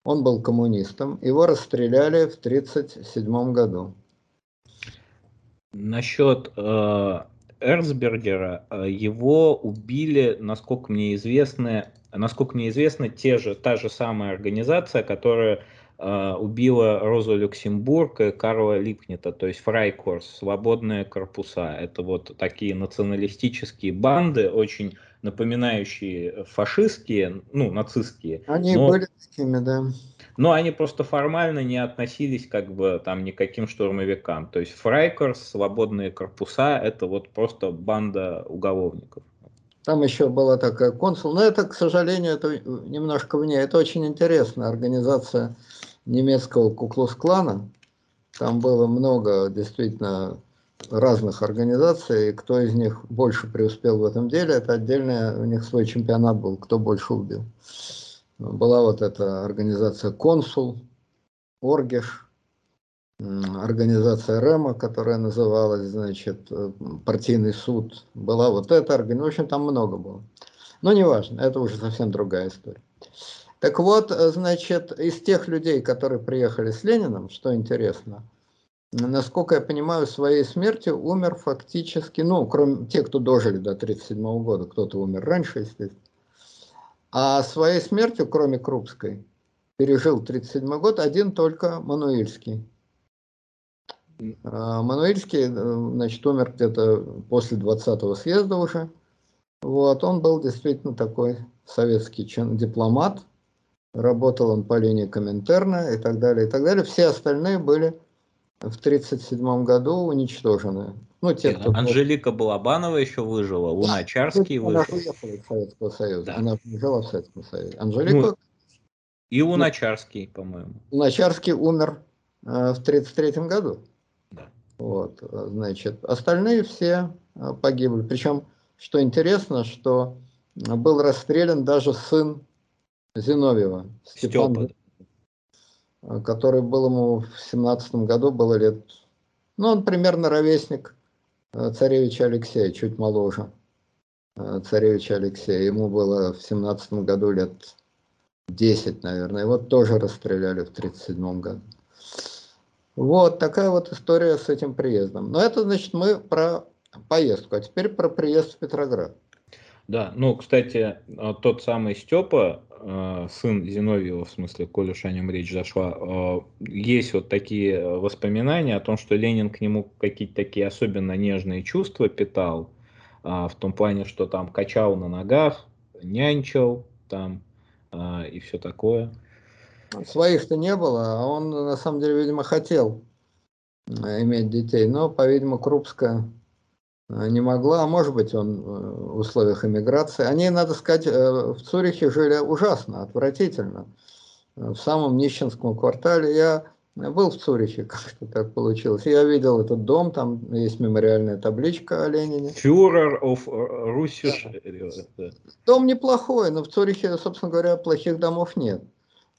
B: он был коммунистом, его расстреляли в 1937 году.
A: Насчет э, Эрцбергера, э, его убили, насколько мне известно, насколько мне известно, те же, та же самая организация, которая убила Розу Люксембург и Карла Липнета, то есть Фрайкорс, свободные корпуса. Это вот такие националистические банды, очень напоминающие фашистские, ну, нацистские.
B: Они но, были такими, да.
A: Но они просто формально не относились как бы там никаким штурмовикам. То есть Фрайкорс, свободные корпуса, это вот просто банда уголовников.
B: Там еще была такая консул, но это, к сожалению, это немножко вне. Это очень интересная организация немецкого куклус-клана, Там было много действительно разных организаций, и кто из них больше преуспел в этом деле, это отдельный, у них свой чемпионат был, кто больше убил. Была вот эта организация «Консул», «Оргиш», организация РЭМа, которая называлась, значит, партийный суд. Была вот эта организация, в общем, там много было. Но неважно, это уже совсем другая история. Так вот, значит, из тех людей, которые приехали с Лениным, что интересно – насколько я понимаю, своей смертью умер фактически, ну, кроме тех, кто дожили до 1937 года, кто-то умер раньше, естественно. А своей смертью, кроме Крупской, пережил 1937 год один только Мануильский. А Мануильский, э, значит, умер где-то после 20-го съезда уже. Вот, он был действительно такой советский дипломат, работал он по линии Коминтерна и так далее, и так далее. Все остальные были в 1937 году уничтожены.
A: Ну, те, кто... Анжелика Балабанова еще выжила, Луначарский
B: выжил. Она уехала из Советского Союза, да. она жила в Советском Союзе. Анжелика... Ну,
A: и Луначарский, по-моему.
B: Луначарский умер э, в 1933 году. Да. Вот, значит, остальные все э, погибли. Причем, что интересно, что был расстрелян даже сын Зиновьева, Степан, Степа который был ему в семнадцатом году, было лет, ну, он примерно ровесник э, царевича Алексея, чуть моложе э, царевича Алексея. Ему было в семнадцатом году лет 10, наверное. Его тоже расстреляли в 1937 году. Вот такая вот история с этим приездом. Но это, значит, мы про поездку. А теперь про приезд в Петроград.
A: Да, ну, кстати, э, тот самый Степа, э, сын Зиновьева, в смысле, коль уж о нем речь зашла, э, есть вот такие воспоминания о том, что Ленин к нему какие-то такие особенно нежные чувства питал, в том плане, что там качал на ногах, нянчил там и все такое.
B: Своих-то не было, а он на самом деле, видимо, хотел иметь детей, но, по-видимому, Крупская Э, не могла, а может быть он э, в условиях эмиграции. Они, надо сказать, э, в Цюрихе жили ужасно, отвратительно. В самом нищенском квартале я был в Цюрихе, как-то так получилось. Я видел этот дом, там есть мемориальная табличка о Ленине.
A: Фюрер of Russian.
B: Да. Дом неплохой, но в Цюрихе, собственно говоря, плохих домов нет.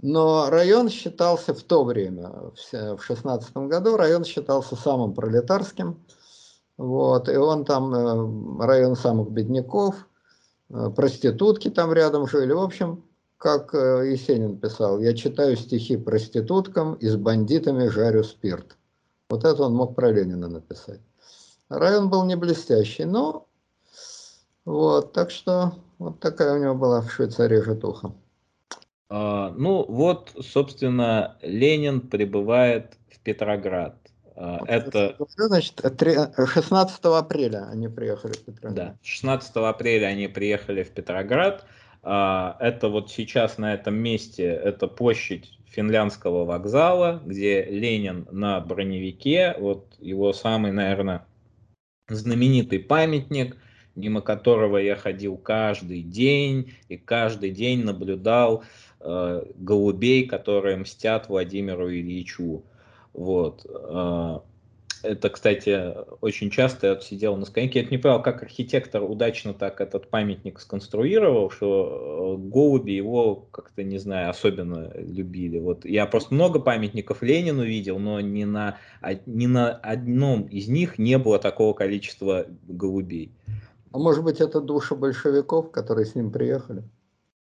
B: Но район считался в то время, в 16 году, район считался самым пролетарским. Вот, и он там, э, район самых бедняков, э, проститутки там рядом жили. В общем, как э, Есенин писал, я читаю стихи проституткам и с бандитами жарю спирт. Вот это он мог про Ленина написать. Район был не блестящий, но вот, так что вот такая у него была в Швейцарии житуха.
A: А, ну вот, собственно, Ленин прибывает в Петроград.
B: А, это... Значит, 16 апреля они приехали в Петроград.
A: Да, 16 апреля они приехали в Петроград. А, это вот сейчас на этом месте, это площадь финляндского вокзала, где Ленин на броневике, вот его самый, наверное, знаменитый памятник, мимо которого я ходил каждый день и каждый день наблюдал э, голубей, которые мстят Владимиру Ильичу. Вот. А, это, кстати, очень часто я сидел на скамейке. Я не понял, как архитектор удачно так этот памятник сконструировал, что э, голуби его как-то, не знаю, особенно любили. Вот я просто много памятников Ленину видел, но ни на, ни на одном из них не было такого количества голубей.
B: А может быть, это души большевиков, которые с ним приехали?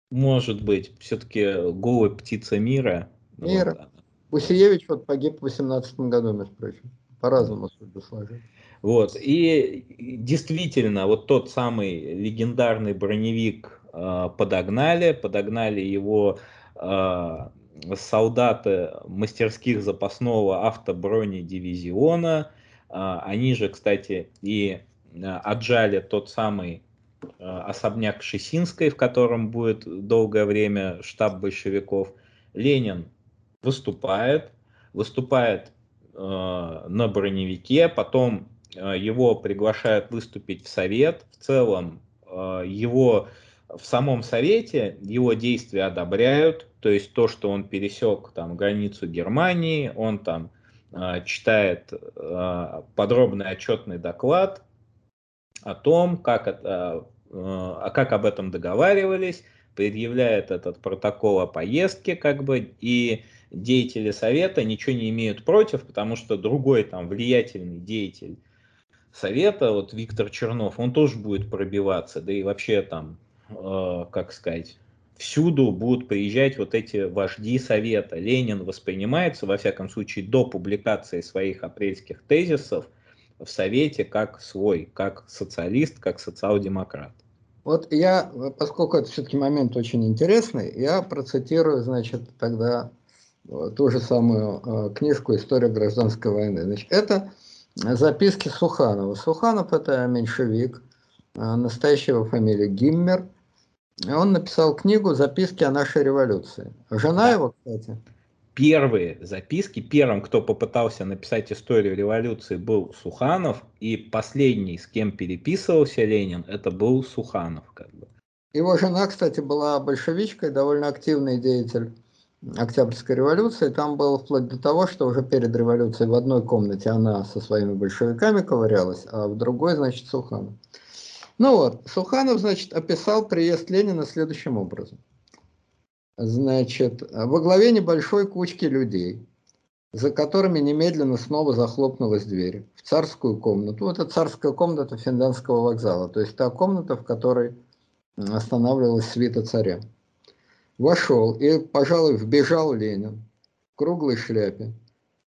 A: Может быть. Все-таки голубь птица мира.
B: Мира. Вот, Бусиевич вот погиб в 18 году, между прочим. По-разному судьбы сложились.
A: Вот, и действительно, вот тот самый легендарный броневик э, подогнали, подогнали его э, солдаты мастерских запасного автобронедивизиона. Э, они же, кстати, и отжали тот самый э, особняк Шесинской, в котором будет долгое время штаб большевиков. Ленин выступает, выступает э, на броневике, потом э, его приглашают выступить в совет. В целом э, его в самом совете его действия одобряют, то есть то, что он пересек там границу Германии, он там э, читает э, подробный отчетный доклад о том, как, это, э, как об этом договаривались, предъявляет этот протокол о поездке, как бы, и деятели совета ничего не имеют против, потому что другой там влиятельный деятель совета, вот Виктор Чернов, он тоже будет пробиваться, да и вообще там, э, как сказать, всюду будут приезжать вот эти вожди совета. Ленин воспринимается, во всяком случае, до публикации своих апрельских тезисов в совете как свой, как социалист, как социал-демократ.
B: Вот я, поскольку это все-таки момент очень интересный, я процитирую, значит, тогда ту же самую э, книжку «История гражданской войны». Значит, это записки Суханова. Суханов – это меньшевик, э, настоящая его фамилия Гиммер – он написал книгу «Записки о нашей революции». Жена да. его, кстати.
A: Первые записки, первым, кто попытался написать историю революции, был Суханов, и последний, с кем переписывался Ленин, это был Суханов. Как бы.
B: Его жена, кстати, была большевичкой, довольно активный деятель Октябрьской революции. Там было вплоть до того, что уже перед революцией в одной комнате она со своими большевиками ковырялась, а в другой, значит, Суханов. Ну вот, Суханов, значит, описал приезд Ленина следующим образом. Значит, во главе небольшой кучки людей, за которыми немедленно снова захлопнулась дверь в царскую комнату. Вот это царская комната Финляндского вокзала, то есть та комната, в которой останавливалась свита царя. Вошел и, пожалуй, вбежал Ленин в круглой шляпе,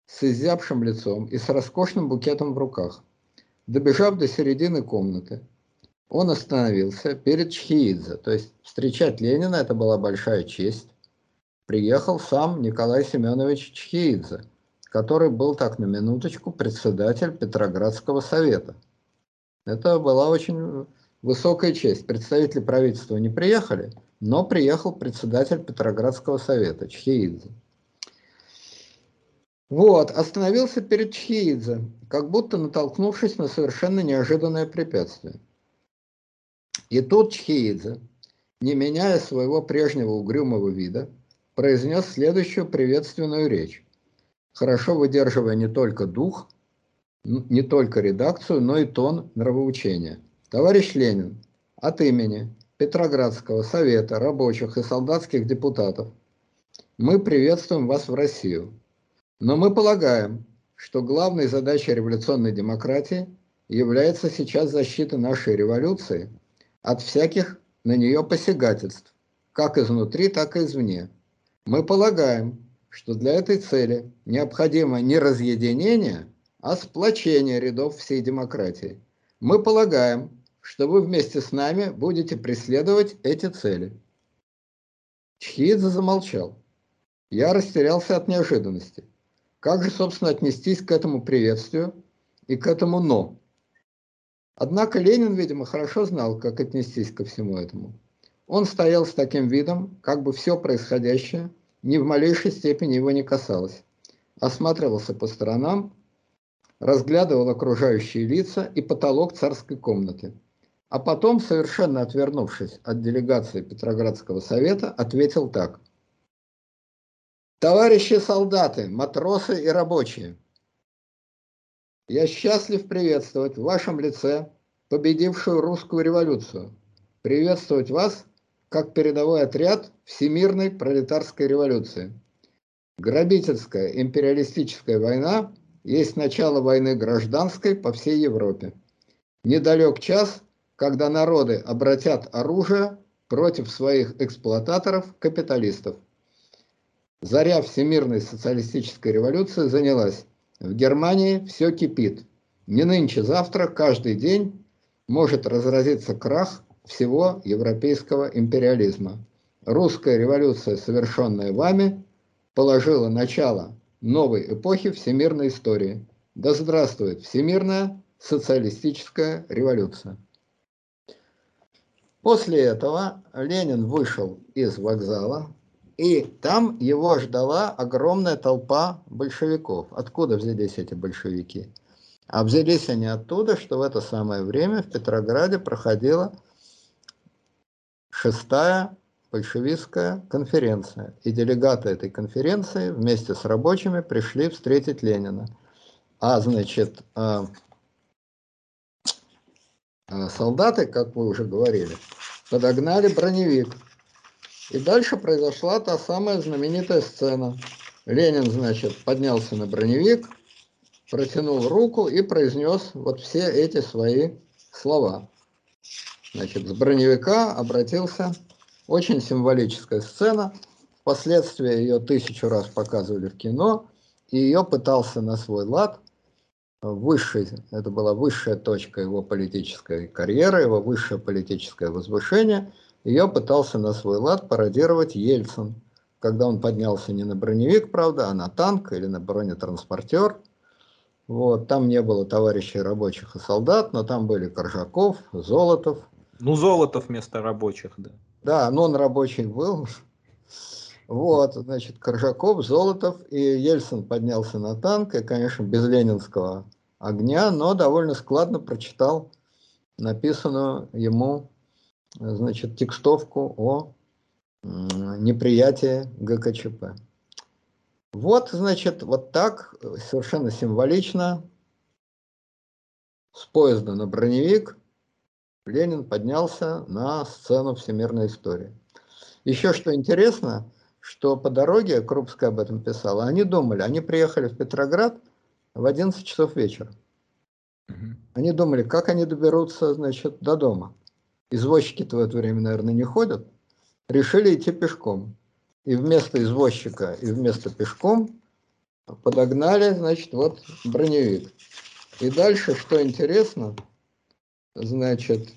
B: с изябшим лицом и с роскошным букетом в руках. Добежав до середины комнаты, он остановился перед Чхиидзе. То есть встречать Ленина это была большая честь. Приехал сам Николай Семенович Чхиидзе, который был так на минуточку председатель Петроградского совета. Это была очень высокая честь. Представители правительства не приехали, но приехал председатель Петроградского совета Чхиидзе. Вот, остановился перед Чхиидзе, как будто натолкнувшись на совершенно неожиданное препятствие. И тут Чхиидзе, не меняя своего прежнего угрюмого вида, произнес следующую приветственную речь, хорошо выдерживая не только дух, не только редакцию, но и тон нравоучения. Товарищ Ленин, от имени Петроградского совета рабочих и солдатских депутатов мы приветствуем вас в Россию. Но мы полагаем, что главной задачей революционной демократии является сейчас защита нашей революции – от всяких на нее посягательств, как изнутри, так и извне. Мы полагаем, что для этой цели необходимо не разъединение, а сплочение рядов всей демократии. Мы полагаем, что вы вместе с нами будете преследовать эти цели. Чхидзе замолчал. Я растерялся от неожиданности. Как же, собственно, отнестись к этому приветствию и к этому «но»? Однако Ленин, видимо, хорошо знал, как отнестись ко всему этому. Он стоял с таким видом, как бы все происходящее ни в малейшей степени его не касалось. Осматривался по сторонам, разглядывал окружающие лица и потолок царской комнаты. А потом, совершенно отвернувшись от делегации Петроградского совета, ответил так. Товарищи солдаты, матросы и рабочие, я счастлив приветствовать в вашем лице победившую русскую революцию. Приветствовать вас как передовой отряд Всемирной пролетарской революции. Грабительская империалистическая война есть начало войны гражданской по всей Европе. Недалек час, когда народы обратят оружие против своих эксплуататоров-капиталистов. Заря всемирной социалистической революции занялась. В Германии все кипит. Не нынче, завтра, каждый день может разразиться крах всего европейского империализма. Русская революция, совершенная вами, положила начало новой эпохи всемирной истории. Да здравствует всемирная социалистическая революция. После этого Ленин вышел из вокзала, и там его ждала огромная толпа большевиков. Откуда взялись эти большевики? А взялись они оттуда, что в это самое время в Петрограде проходила шестая большевистская конференция. И делегаты этой конференции вместе с рабочими пришли встретить Ленина. А, значит, а, солдаты, как вы уже говорили, подогнали броневик. И дальше произошла та самая знаменитая сцена. Ленин, значит, поднялся на броневик, протянул руку и произнес вот все эти свои слова. Значит, с броневика обратился, очень символическая сцена, впоследствии ее тысячу раз показывали в кино, и ее пытался на свой лад высший, это была высшая точка его политической карьеры, его высшее политическое возвышение, ее пытался на свой лад пародировать Ельцин, когда он поднялся не на броневик, правда, а на танк или на бронетранспортер. Вот, там не было товарищей рабочих и солдат, но там были Коржаков, Золотов.
A: Ну, Золотов вместо рабочих, да.
B: Да, но он рабочий был. Вот, значит, Коржаков, Золотов и Ельцин поднялся на танк, и, конечно, без ленинского огня, но довольно складно прочитал написанную ему, значит, текстовку о неприятии ГКЧП. Вот, значит, вот так, совершенно символично, с поезда на броневик Ленин поднялся на сцену всемирной истории. Еще что интересно, что по дороге, Крупская об этом писала, они думали, они приехали в Петроград в 11 часов вечера. Угу. Они думали, как они доберутся, значит, до дома. Извозчики-то в это время, наверное, не ходят. Решили идти пешком. И вместо извозчика, и вместо пешком подогнали, значит, вот броневик. И дальше, что интересно, значит,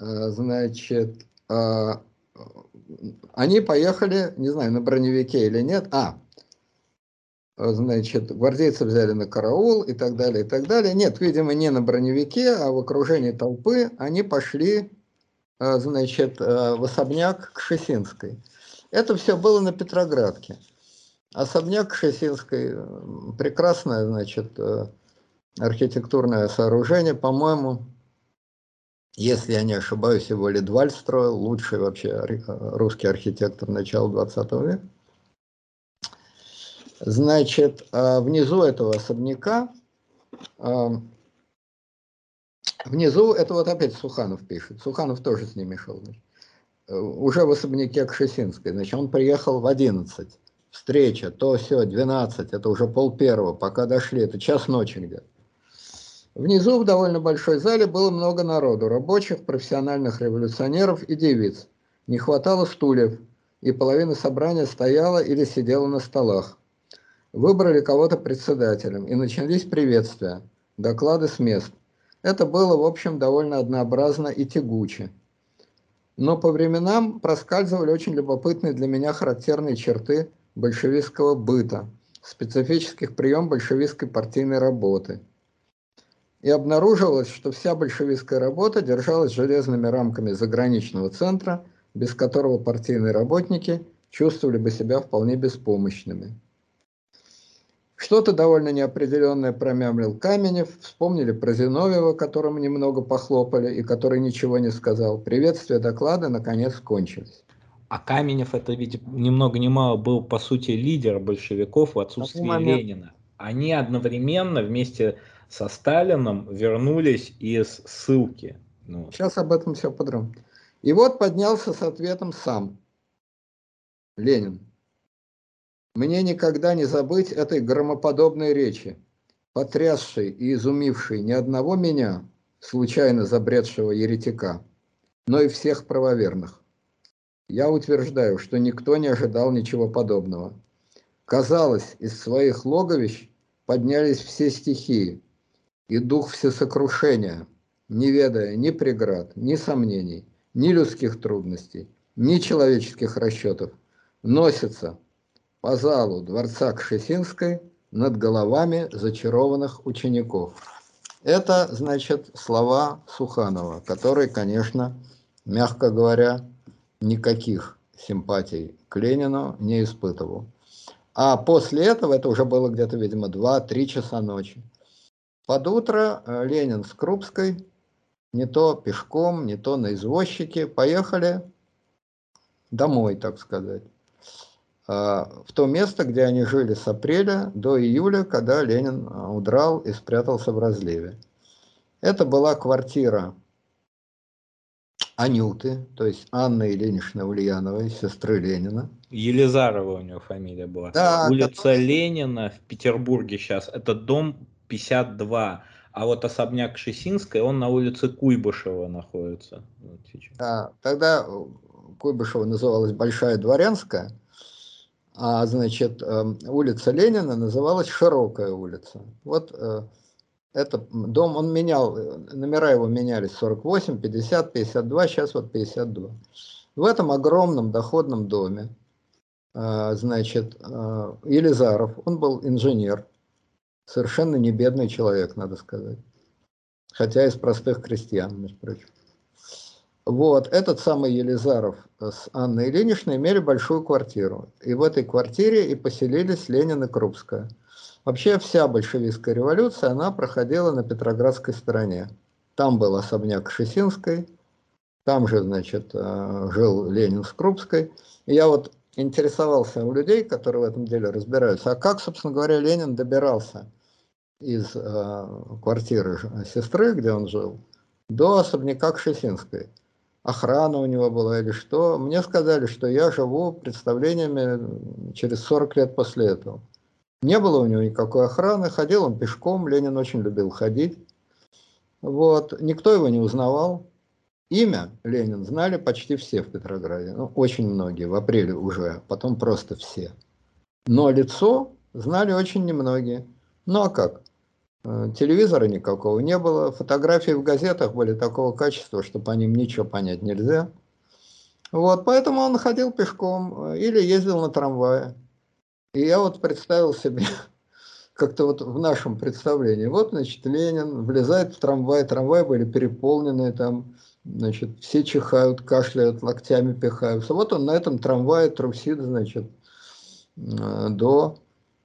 B: э, значит, а, они поехали, не знаю, на броневике или нет. А, значит, гвардейцы взяли на караул и так далее, и так далее. Нет, видимо, не на броневике, а в окружении толпы они пошли, а, значит, а, в особняк к Шесинской. Это все было на Петроградке. Особняк Шесинской, прекрасное, значит, э, архитектурное сооружение, по-моему, если я не ошибаюсь, его Ледваль строил, лучший вообще русский архитектор начала 20 века. Значит, а, внизу этого особняка, а, внизу, это вот опять Суханов пишет, Суханов тоже с ними шел, э, уже в особняке Кшесинской, значит, он приехал в 11, встреча, то все, 12, это уже пол первого, пока дошли, это час ночи где-то. Внизу в довольно большой зале было много народу, рабочих, профессиональных революционеров и девиц. Не хватало стульев, и половина собрания стояла или сидела на столах. Выбрали кого-то председателем, и начались приветствия, доклады с мест. Это было, в общем, довольно однообразно и тягуче. Но по временам проскальзывали очень любопытные для меня характерные черты большевистского быта, специфических прием большевистской партийной работы – и обнаружилось, что вся большевистская работа держалась железными рамками заграничного центра, без которого партийные работники чувствовали бы себя вполне беспомощными. Что-то довольно неопределенное промямлил Каменев, вспомнили про Зиновьева, которому немного похлопали и который ничего не сказал. Приветствия доклада наконец кончились.
A: А Каменев это ведь ни много ни мало был по сути лидер большевиков в отсутствии Ленина. Они одновременно вместе со Сталином вернулись из ссылки.
B: Ну. Сейчас об этом все подробно. И вот поднялся с ответом сам Ленин. Мне никогда не забыть этой громоподобной речи, потрясшей и изумившей не одного меня, случайно забредшего еретика, но и всех правоверных. Я утверждаю, что никто не ожидал ничего подобного. Казалось, из своих логовищ поднялись все стихии, и дух всесокрушения, не ведая ни преград, ни сомнений, ни людских трудностей, ни человеческих расчетов, носится по залу дворца Кшесинской над головами зачарованных учеников. Это, значит, слова Суханова, который, конечно, мягко говоря, никаких симпатий к Ленину не испытывал. А после этого, это уже было где-то, видимо, 2-3 часа ночи, под утро э, Ленин с Крупской не то пешком, не то на извозчике, поехали домой, так сказать, в то место, где они жили с апреля до июля, когда Ленин а, удрал и спрятался в разливе. Это была квартира Анюты, то есть Анны Ильиничны Ульяновой, сестры Ленина.
A: Елизарова у него фамилия была. Да, Улица который... Ленина в Петербурге сейчас, это дом 52. А вот особняк Шесинской, он на улице Куйбышева находится. Вот
B: да, тогда Куйбышева называлась Большая Дворянская, а значит эм, улица Ленина называлась Широкая улица. Вот э, этот дом, он менял, номера его менялись 48, 50, 52, сейчас вот 52. В этом огромном доходном доме, э, значит, э, Елизаров, он был инженер, совершенно не бедный человек, надо сказать. Хотя из простых крестьян, между прочим. Вот, этот самый Елизаров с Анной Ильиничной имели большую квартиру. И в этой квартире и поселились Ленин и Крупская. Вообще вся большевистская революция, она проходила на Петроградской стороне. Там был особняк Шесинской, там же, значит, э, жил Ленин с Крупской. И я вот интересовался у людей, которые в этом деле разбираются, а как, собственно говоря, Ленин добирался из э, квартиры сестры, где он жил, до особняка Кшесинской. Охрана у него была или что. Мне сказали, что я живу представлениями через 40 лет после этого. Не было у него никакой охраны, ходил он пешком, Ленин очень любил ходить. Вот. Никто его не узнавал. Имя Ленин знали почти все в Петрограде, ну, очень многие, в апреле уже, потом просто все. Но лицо знали очень немногие. Ну а как? Э, телевизора никакого не было, фотографии в газетах были такого качества, что по ним ничего понять нельзя. Вот, поэтому он ходил пешком э, или ездил на трамвае. И я вот представил себе, как-то вот в нашем представлении, вот, значит, Ленин влезает в трамвай, трамваи были переполнены, там, значит, все чихают, кашляют, локтями пихаются. Вот он на этом трамвае трусит, значит, э, до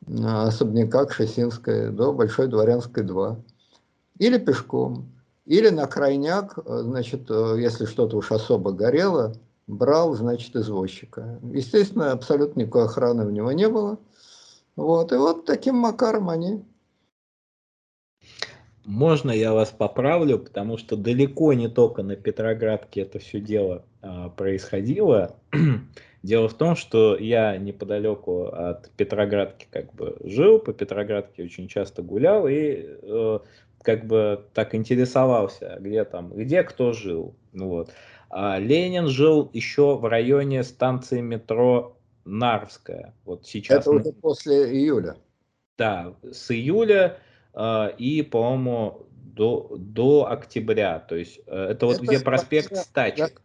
B: особняка Кшесинской, до Большой Дворянской 2. Или пешком, или на крайняк, э, значит, если что-то уж особо горело, брал, значит, извозчика. Естественно, абсолютно никакой охраны у него не было. Вот, и вот таким макаром они.
A: Можно я вас поправлю, потому что далеко не только на Петроградке это все дело а, происходило. Дело в том, что я неподалеку от Петроградки как бы жил, по Петроградке очень часто гулял и э, как бы так интересовался, где там, где кто жил. Вот. А Ленин жил еще в районе станции метро Нарвская. Вот сейчас.
B: Это уже после июля.
A: Да, с июля э, и, по-моему, до, до октября. То есть э, это вот это где проспект Стачек.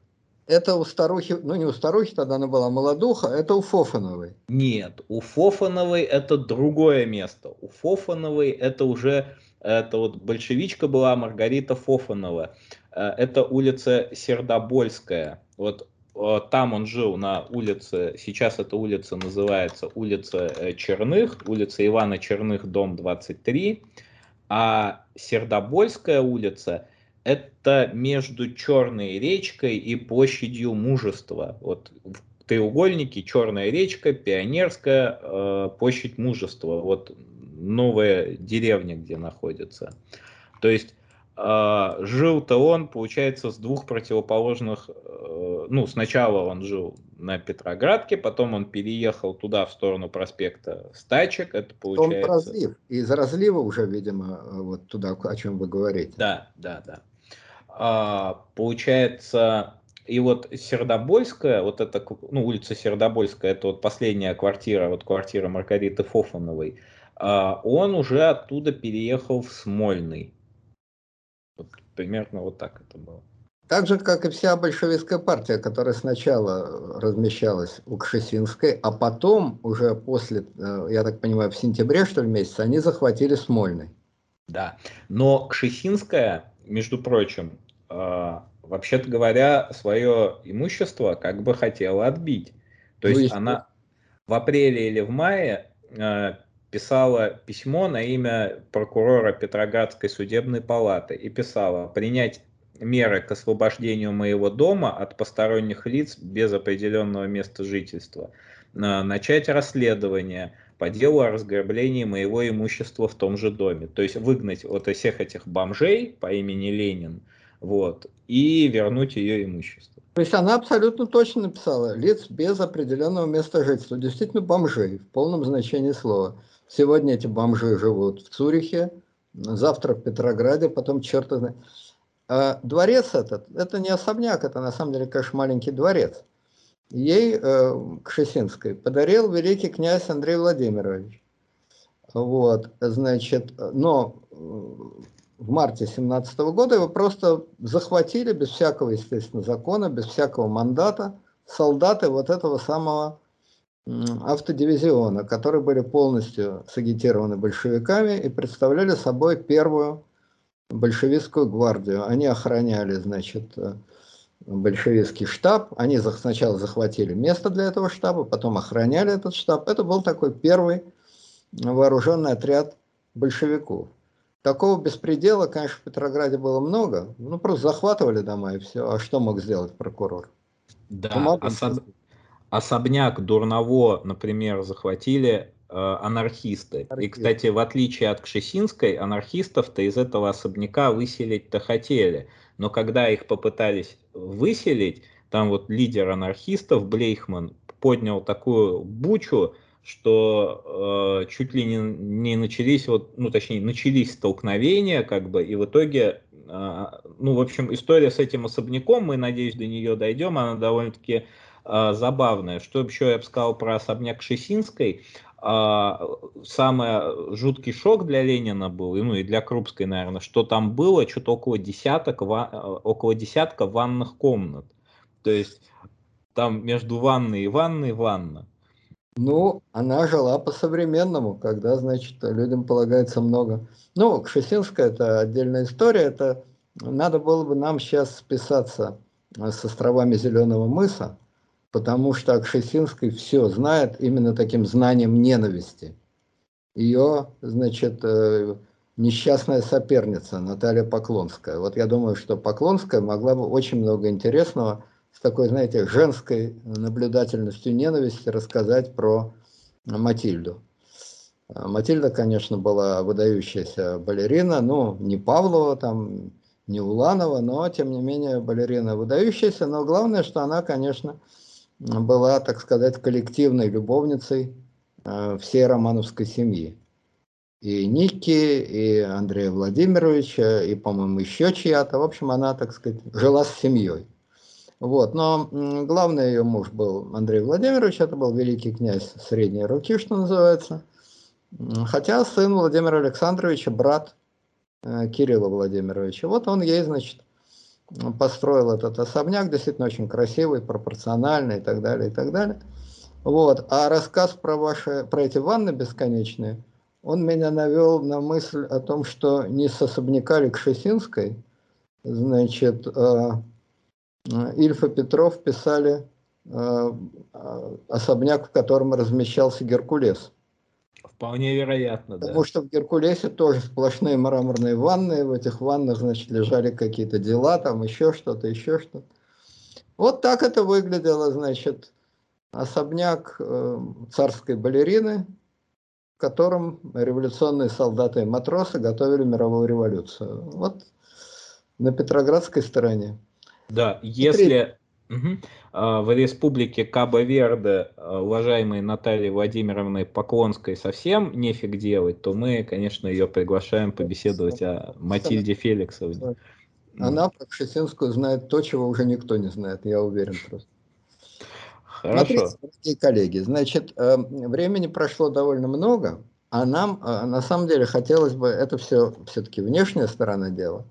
B: Это у старухи, ну не у старухи, тогда она была молодуха, это у Фофановой.
A: Нет, у Фофановой это другое место. У Фофановой это уже, это вот большевичка была Маргарита Фофанова. Э, это улица Сердобольская. Вот э, там он жил на улице, сейчас эта улица называется улица э, Черных, улица Ивана Черных, дом 23, а Сердобольская улица это между Черной речкой и площадью Мужества. Вот в треугольнике Черная речка, Пионерская, площадь Мужества. Вот новая деревня, где находится. То есть а, жил-то он, получается, с двух противоположных, э, ну, сначала он жил на Петроградке, потом он переехал туда, в сторону проспекта Стачек, это получается... Он
B: разлив, из разлива уже, видимо, вот туда, о чем вы говорите.
A: Да, да, да. А, получается, и вот Сердобольская, вот это, ну, улица Сердобольская, это вот последняя квартира, вот квартира Маргариты Фофановой, а, он уже оттуда переехал в Смольный. Вот примерно вот так это было.
B: Так же, как и вся большевистская партия, которая сначала размещалась у Кшесинской, а потом, уже после, э, я так понимаю, в сентябре, что ли, месяце, они захватили Смольный.
A: Да, но Кшесинская, между прочим, вообще-то говоря, свое имущество как бы хотела отбить. То ну, есть она в апреле или в мае э, писала письмо на имя прокурора Петроградской судебной палаты и писала принять меры к освобождению моего дома от посторонних лиц без определенного места жительства, начать расследование по делу о разграблении моего имущества в том же доме. То есть выгнать вот всех этих бомжей по имени Ленин, вот, и вернуть ее имущество.
B: То есть она абсолютно точно написала лиц без определенного места жительства. Действительно бомжей в полном значении слова. Сегодня эти бомжи живут в Цюрихе, завтра в Петрограде, потом черт знает. А дворец этот, это не особняк, это на самом деле, конечно, маленький дворец. Ей, э, Кшесинской, подарил великий князь Андрей Владимирович. Вот, значит, но э, в марте 17 года его просто захватили без всякого, естественно, закона, без всякого мандата солдаты вот этого самого автодивизиона, которые были полностью сагитированы большевиками и представляли собой первую большевистскую гвардию. Они охраняли, значит, э, большевистский штаб. Они сначала захватили место для этого штаба, потом охраняли этот штаб. Это был такой первый вооруженный отряд большевиков. Такого беспредела, конечно, в Петрограде было много. Ну, просто захватывали дома и все. А что мог сделать прокурор?
A: Да, особ... особняк Дурново, например, захватили Э, анархисты. И, кстати, в отличие от Кшесинской, анархистов-то из этого особняка выселить-то хотели. Но когда их попытались выселить, там вот лидер анархистов Блейхман поднял такую бучу, что э, чуть ли не, не начались, вот, ну точнее, начались столкновения, как бы, и в итоге, э, ну, в общем, история с этим особняком, мы, надеюсь, до нее дойдем, она довольно-таки э, забавная. Что еще я бы сказал про особняк Шесинской? а, самый жуткий шок для Ленина был, ну и для Крупской, наверное, что там было что-то около десяток, около десятка ванных комнат. То есть там между ванной и ванной ванна.
B: Ну, она жила по-современному, когда, значит, людям полагается много. Ну, Кшесинская – это отдельная история, это надо было бы нам сейчас списаться с островами Зеленого мыса, потому что Акшесинский все знает именно таким знанием ненависти. Ее, значит, э, несчастная соперница Наталья Поклонская. Вот я думаю, что Поклонская могла бы очень много интересного с такой, знаете, женской наблюдательностью ненависти рассказать про Матильду. Матильда, конечно, была выдающаяся балерина, ну, не Павлова там, не Уланова, но, тем не менее, балерина выдающаяся, но главное, что она, конечно, была, так сказать, коллективной любовницей э, всей романовской семьи. И Ники, и Андрея Владимировича, и, по-моему, еще чья-то. В общем, она, так сказать, жила с семьей. Вот. Но главный ее муж был Андрей Владимирович, это был великий князь средней руки, что называется. Хотя сын Владимира Александровича, брат э, Кирилла Владимировича. Вот он ей, значит, построил этот особняк, действительно очень красивый, пропорциональный и так далее, и так далее. Вот. А рассказ про, ваши, про эти ванны бесконечные, он меня навел на мысль о том, что не с особняка Ликшесинской, значит, э, Ильф и Петров писали э, особняк, в котором размещался Геркулес.
A: Вполне вероятно,
B: да. Потому что в Геркулесе тоже сплошные мраморные ванны, в этих ваннах, значит, лежали какие-то дела, там еще что-то, еще что-то. Вот так это выглядело, значит, особняк э, царской балерины, в котором революционные солдаты и матросы готовили мировую революцию. Вот на Петроградской стороне.
A: Да, если... Угу. В республике Кабо-Верде уважаемой Натальи Владимировны Поклонской совсем нефиг делать, то мы, конечно, ее приглашаем побеседовать о Матильде Феликсовне.
B: Она про Кшесинскую знает то, чего уже никто не знает, я уверен просто.
A: Хорошо.
B: Смотрите, коллеги, значит, э, времени прошло довольно много, а нам э, на самом деле хотелось бы, это все все-таки внешняя сторона дела,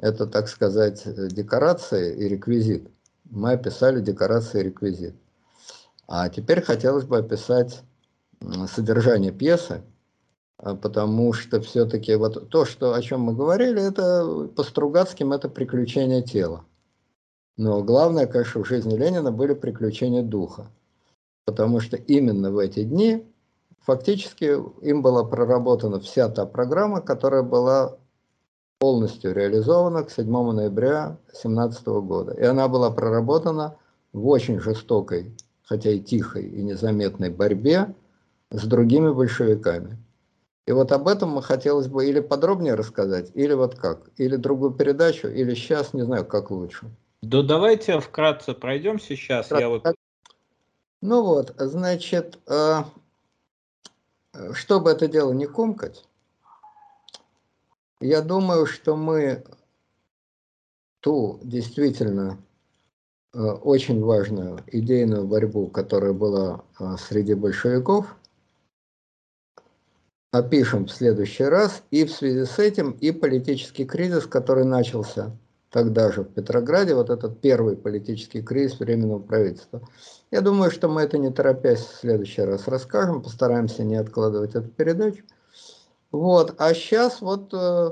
B: это, так сказать, декорации и реквизит мы описали декорации и реквизит. А теперь хотелось бы описать содержание пьесы, а, потому что все-таки вот то, что, о чем мы говорили, это по Стругацким это приключение тела. Но главное, конечно, в жизни Ленина были приключения духа. Потому что именно в эти дни фактически им была проработана вся та программа, которая была полностью реализована к 7 ноября 2017 года. И она была проработана в очень жестокой, хотя и тихой и незаметной борьбе с другими большевиками. И вот об этом мы хотелось бы или подробнее рассказать, или вот как, или другую передачу, или сейчас, не знаю, как лучше.
A: Да давайте вкратце пройдем сейчас. Вкратце. Я вот...
B: Ну вот, значит, э, чтобы это дело не комкать, я думаю, что мы ту действительно э, очень важную идейную борьбу, которая была э, среди большевиков, опишем в следующий раз. И в связи с этим и политический кризис, который начался тогда же в Петрограде, вот этот первый политический кризис Временного правительства. Я думаю, что мы это не торопясь в следующий раз расскажем, постараемся не откладывать эту передачу. Вот, а сейчас вот, э,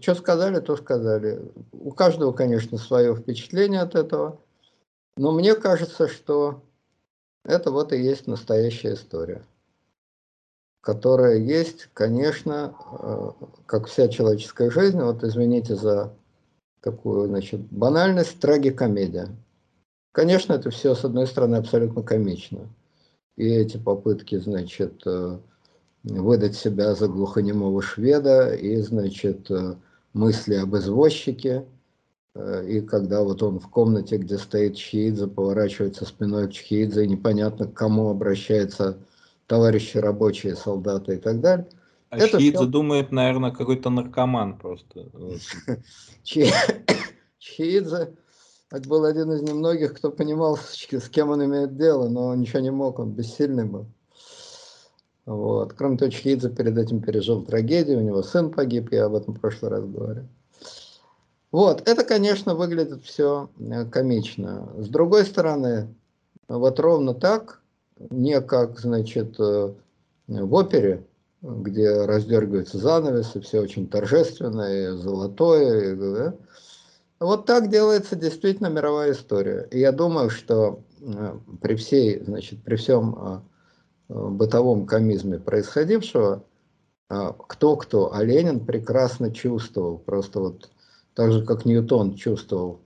B: что сказали, то сказали. У каждого, конечно, свое впечатление от этого, но мне кажется, что это вот и есть настоящая история которая есть, конечно, э, как вся человеческая жизнь, вот извините за такую, значит, банальность, трагикомедия. Конечно, это все, с одной стороны, абсолютно комично. И эти попытки, значит, э, выдать себя за глухонемого шведа, и, значит, э, мысли об извозчике, и когда вот он в комнате, где стоит Чхиидзе, поворачивается спиной к Чхиидзе, и непонятно, к кому обращается товарищи рабочие, солдаты и так далее.
A: А это Щиидзе все... думает, наверное, какой-то наркоман просто.
B: Щиидзе это был один из немногих, кто понимал, с кем он имеет дело, но ничего не мог, он бессильный был. Вот. Кроме того, Чхидзе перед этим пережил трагедию, у него сын погиб, я об этом в прошлый раз говорил. Вот, это, конечно, выглядит все э, комично. С другой стороны, вот ровно так не как, значит, э, в опере, где раздергивается занавес, и все очень торжественно, и золотое. Да? Вот так делается действительно мировая история. И я думаю, что э, при всей, значит, при всем бытовом комизме происходившего, кто-кто, а Ленин прекрасно чувствовал, просто вот так же, как Ньютон чувствовал,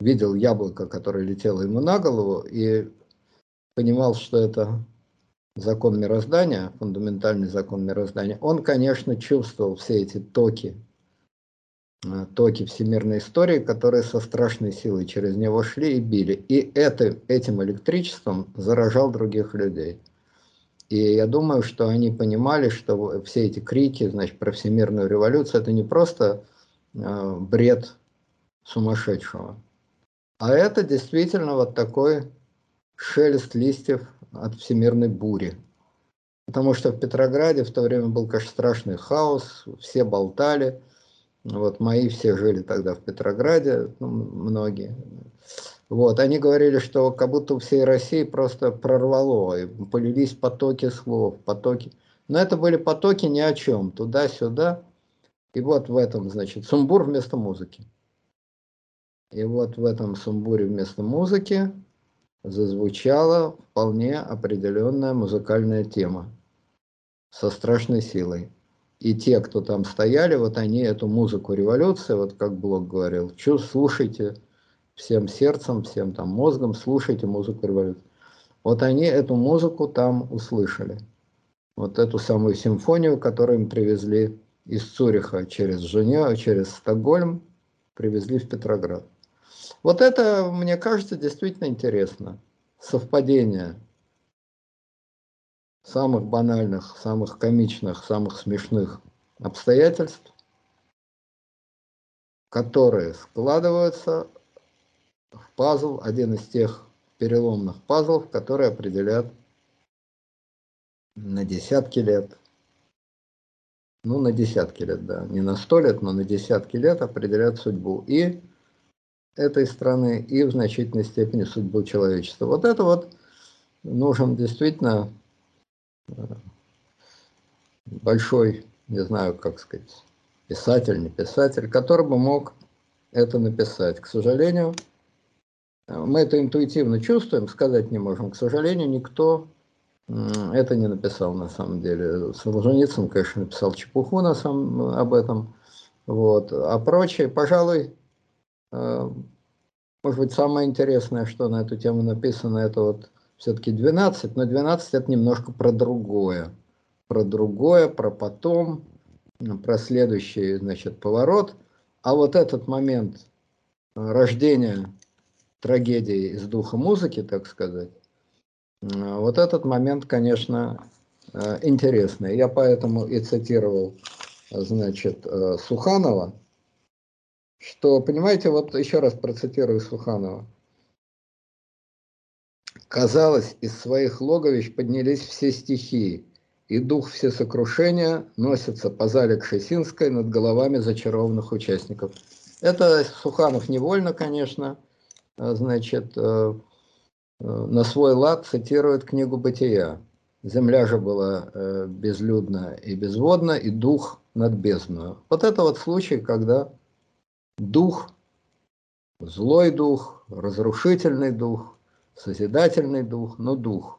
B: видел яблоко, которое летело ему на голову, и понимал, что это закон мироздания, фундаментальный закон мироздания, он, конечно, чувствовал все эти токи, э, токи всемирной истории, которые со страшной силой через него шли и били. И это, этим электричеством заражал других людей. И я думаю, что они понимали, что все эти крики, значит, про всемирную революцию, это не просто э, бред сумасшедшего, а это действительно вот такой шелест листьев от всемирной бури. Потому что в Петрограде в то время был, конечно, страшный хаос, все болтали. Вот мои все жили тогда в Петрограде, ну, многие. Вот, они говорили, что как будто всей России просто прорвало, и полились потоки слов, потоки. Но это были потоки ни о чем, туда-сюда. И вот в этом, значит, сумбур вместо музыки. И вот в этом сумбуре вместо музыки зазвучала вполне определенная музыкальная тема со страшной силой. И те, кто там стояли, вот они эту музыку революции, вот как Блок говорил, чу, слушайте всем сердцем, всем там мозгом, слушайте музыку революции. Вот они эту музыку там услышали. Вот эту самую симфонию, которую им привезли из Цюриха через Женеву, через Стокгольм, привезли в Петроград. Вот это, мне кажется, действительно интересно. Совпадение самых банальных, самых комичных, самых смешных обстоятельств, которые складываются пазл, один из тех переломных пазлов, которые определят на десятки лет, ну, на десятки лет, да, не на сто лет, но на десятки лет определят судьбу. И этой страны и в значительной степени судьбу человечества. Вот это вот нужен действительно э, большой, не знаю, как сказать, писатель, не писатель, который бы мог это написать. К сожалению, мы это интуитивно чувствуем, сказать не можем. К сожалению, никто это не написал на самом деле. Солженицын, конечно, написал чепуху на самом, об этом. Вот. А прочее, пожалуй, э, может быть, самое интересное, что на эту тему написано, это вот все-таки 12, но 12 это немножко про другое. Про другое, про потом, про следующий, значит, поворот. А вот этот момент э, рождения трагедии из духа музыки, так сказать, э, вот этот момент, конечно, э, интересный. Я поэтому и цитировал, значит, Суханова, что, понимаете, вот еще раз процитирую Суханова. Казалось, из своих логовищ поднялись все стихии, и дух всесокрушения носится по зале Кшесинской над головами зачарованных участников. Это Суханов невольно, конечно, а, значит, э, э, на свой лад цитирует книгу «Бытия». Земля же была э, безлюдна и безводна, и дух над бездною. Вот это вот случай, когда дух, злой дух, разрушительный дух, созидательный дух, но дух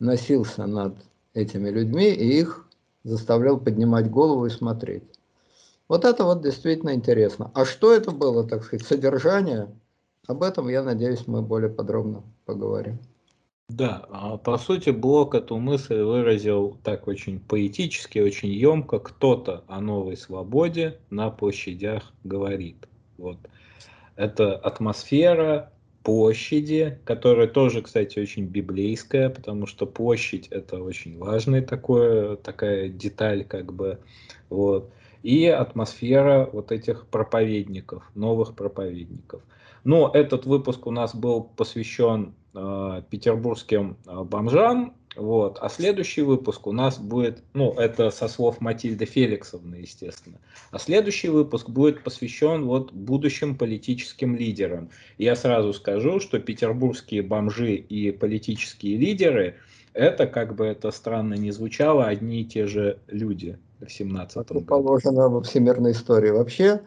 B: носился над этими людьми и их заставлял поднимать голову и смотреть. Вот это вот действительно интересно. А что это было, так сказать, содержание? Об этом, я надеюсь, мы более подробно поговорим.
A: Да, а по сути Блок эту мысль выразил так очень поэтически, очень емко. Кто-то о новой свободе на площадях говорит. Вот. Это атмосфера площади, которая тоже, кстати, очень библейская, потому что площадь это очень важная такое, такая деталь, как бы, вот. И атмосфера вот этих проповедников, новых проповедников. Но этот выпуск у нас был посвящен э, петербургским э, бомжам, вот. А следующий выпуск у нас будет, ну, это со слов Матильды Феликсовны, естественно. А следующий выпуск будет посвящен вот будущим политическим лидерам. Я сразу скажу, что петербургские бомжи и политические лидеры, это, как бы это странно не звучало, одни и те же люди в 17 году.
B: Положено во всемирной истории. Вообще,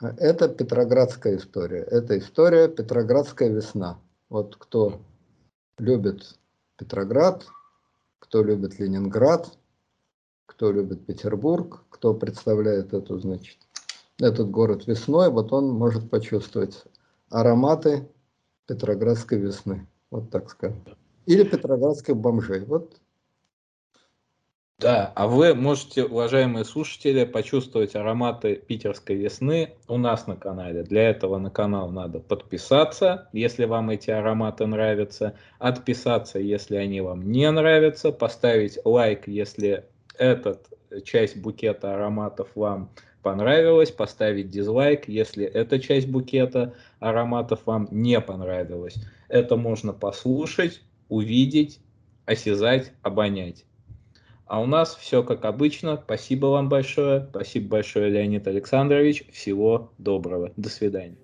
B: это Петроградская история. Это история Петроградская весна. Вот кто любит Петроград, кто любит Ленинград, кто любит Петербург, кто представляет эту, значит, этот город весной, вот он может почувствовать ароматы Петроградской весны, вот так скажем. Или Петроградской бомжей. Вот
A: да, а вы можете, уважаемые слушатели, почувствовать ароматы питерской весны у нас на канале. Для этого на канал надо подписаться, если вам эти ароматы нравятся, отписаться, если они вам не нравятся, поставить лайк, если этот часть букета ароматов вам понравилась, поставить дизлайк, если эта часть букета ароматов вам не понравилась. Это можно послушать, увидеть, осязать, обонять. А у нас все как обычно. Спасибо вам большое. Спасибо большое, Леонид Александрович. Всего доброго. До свидания.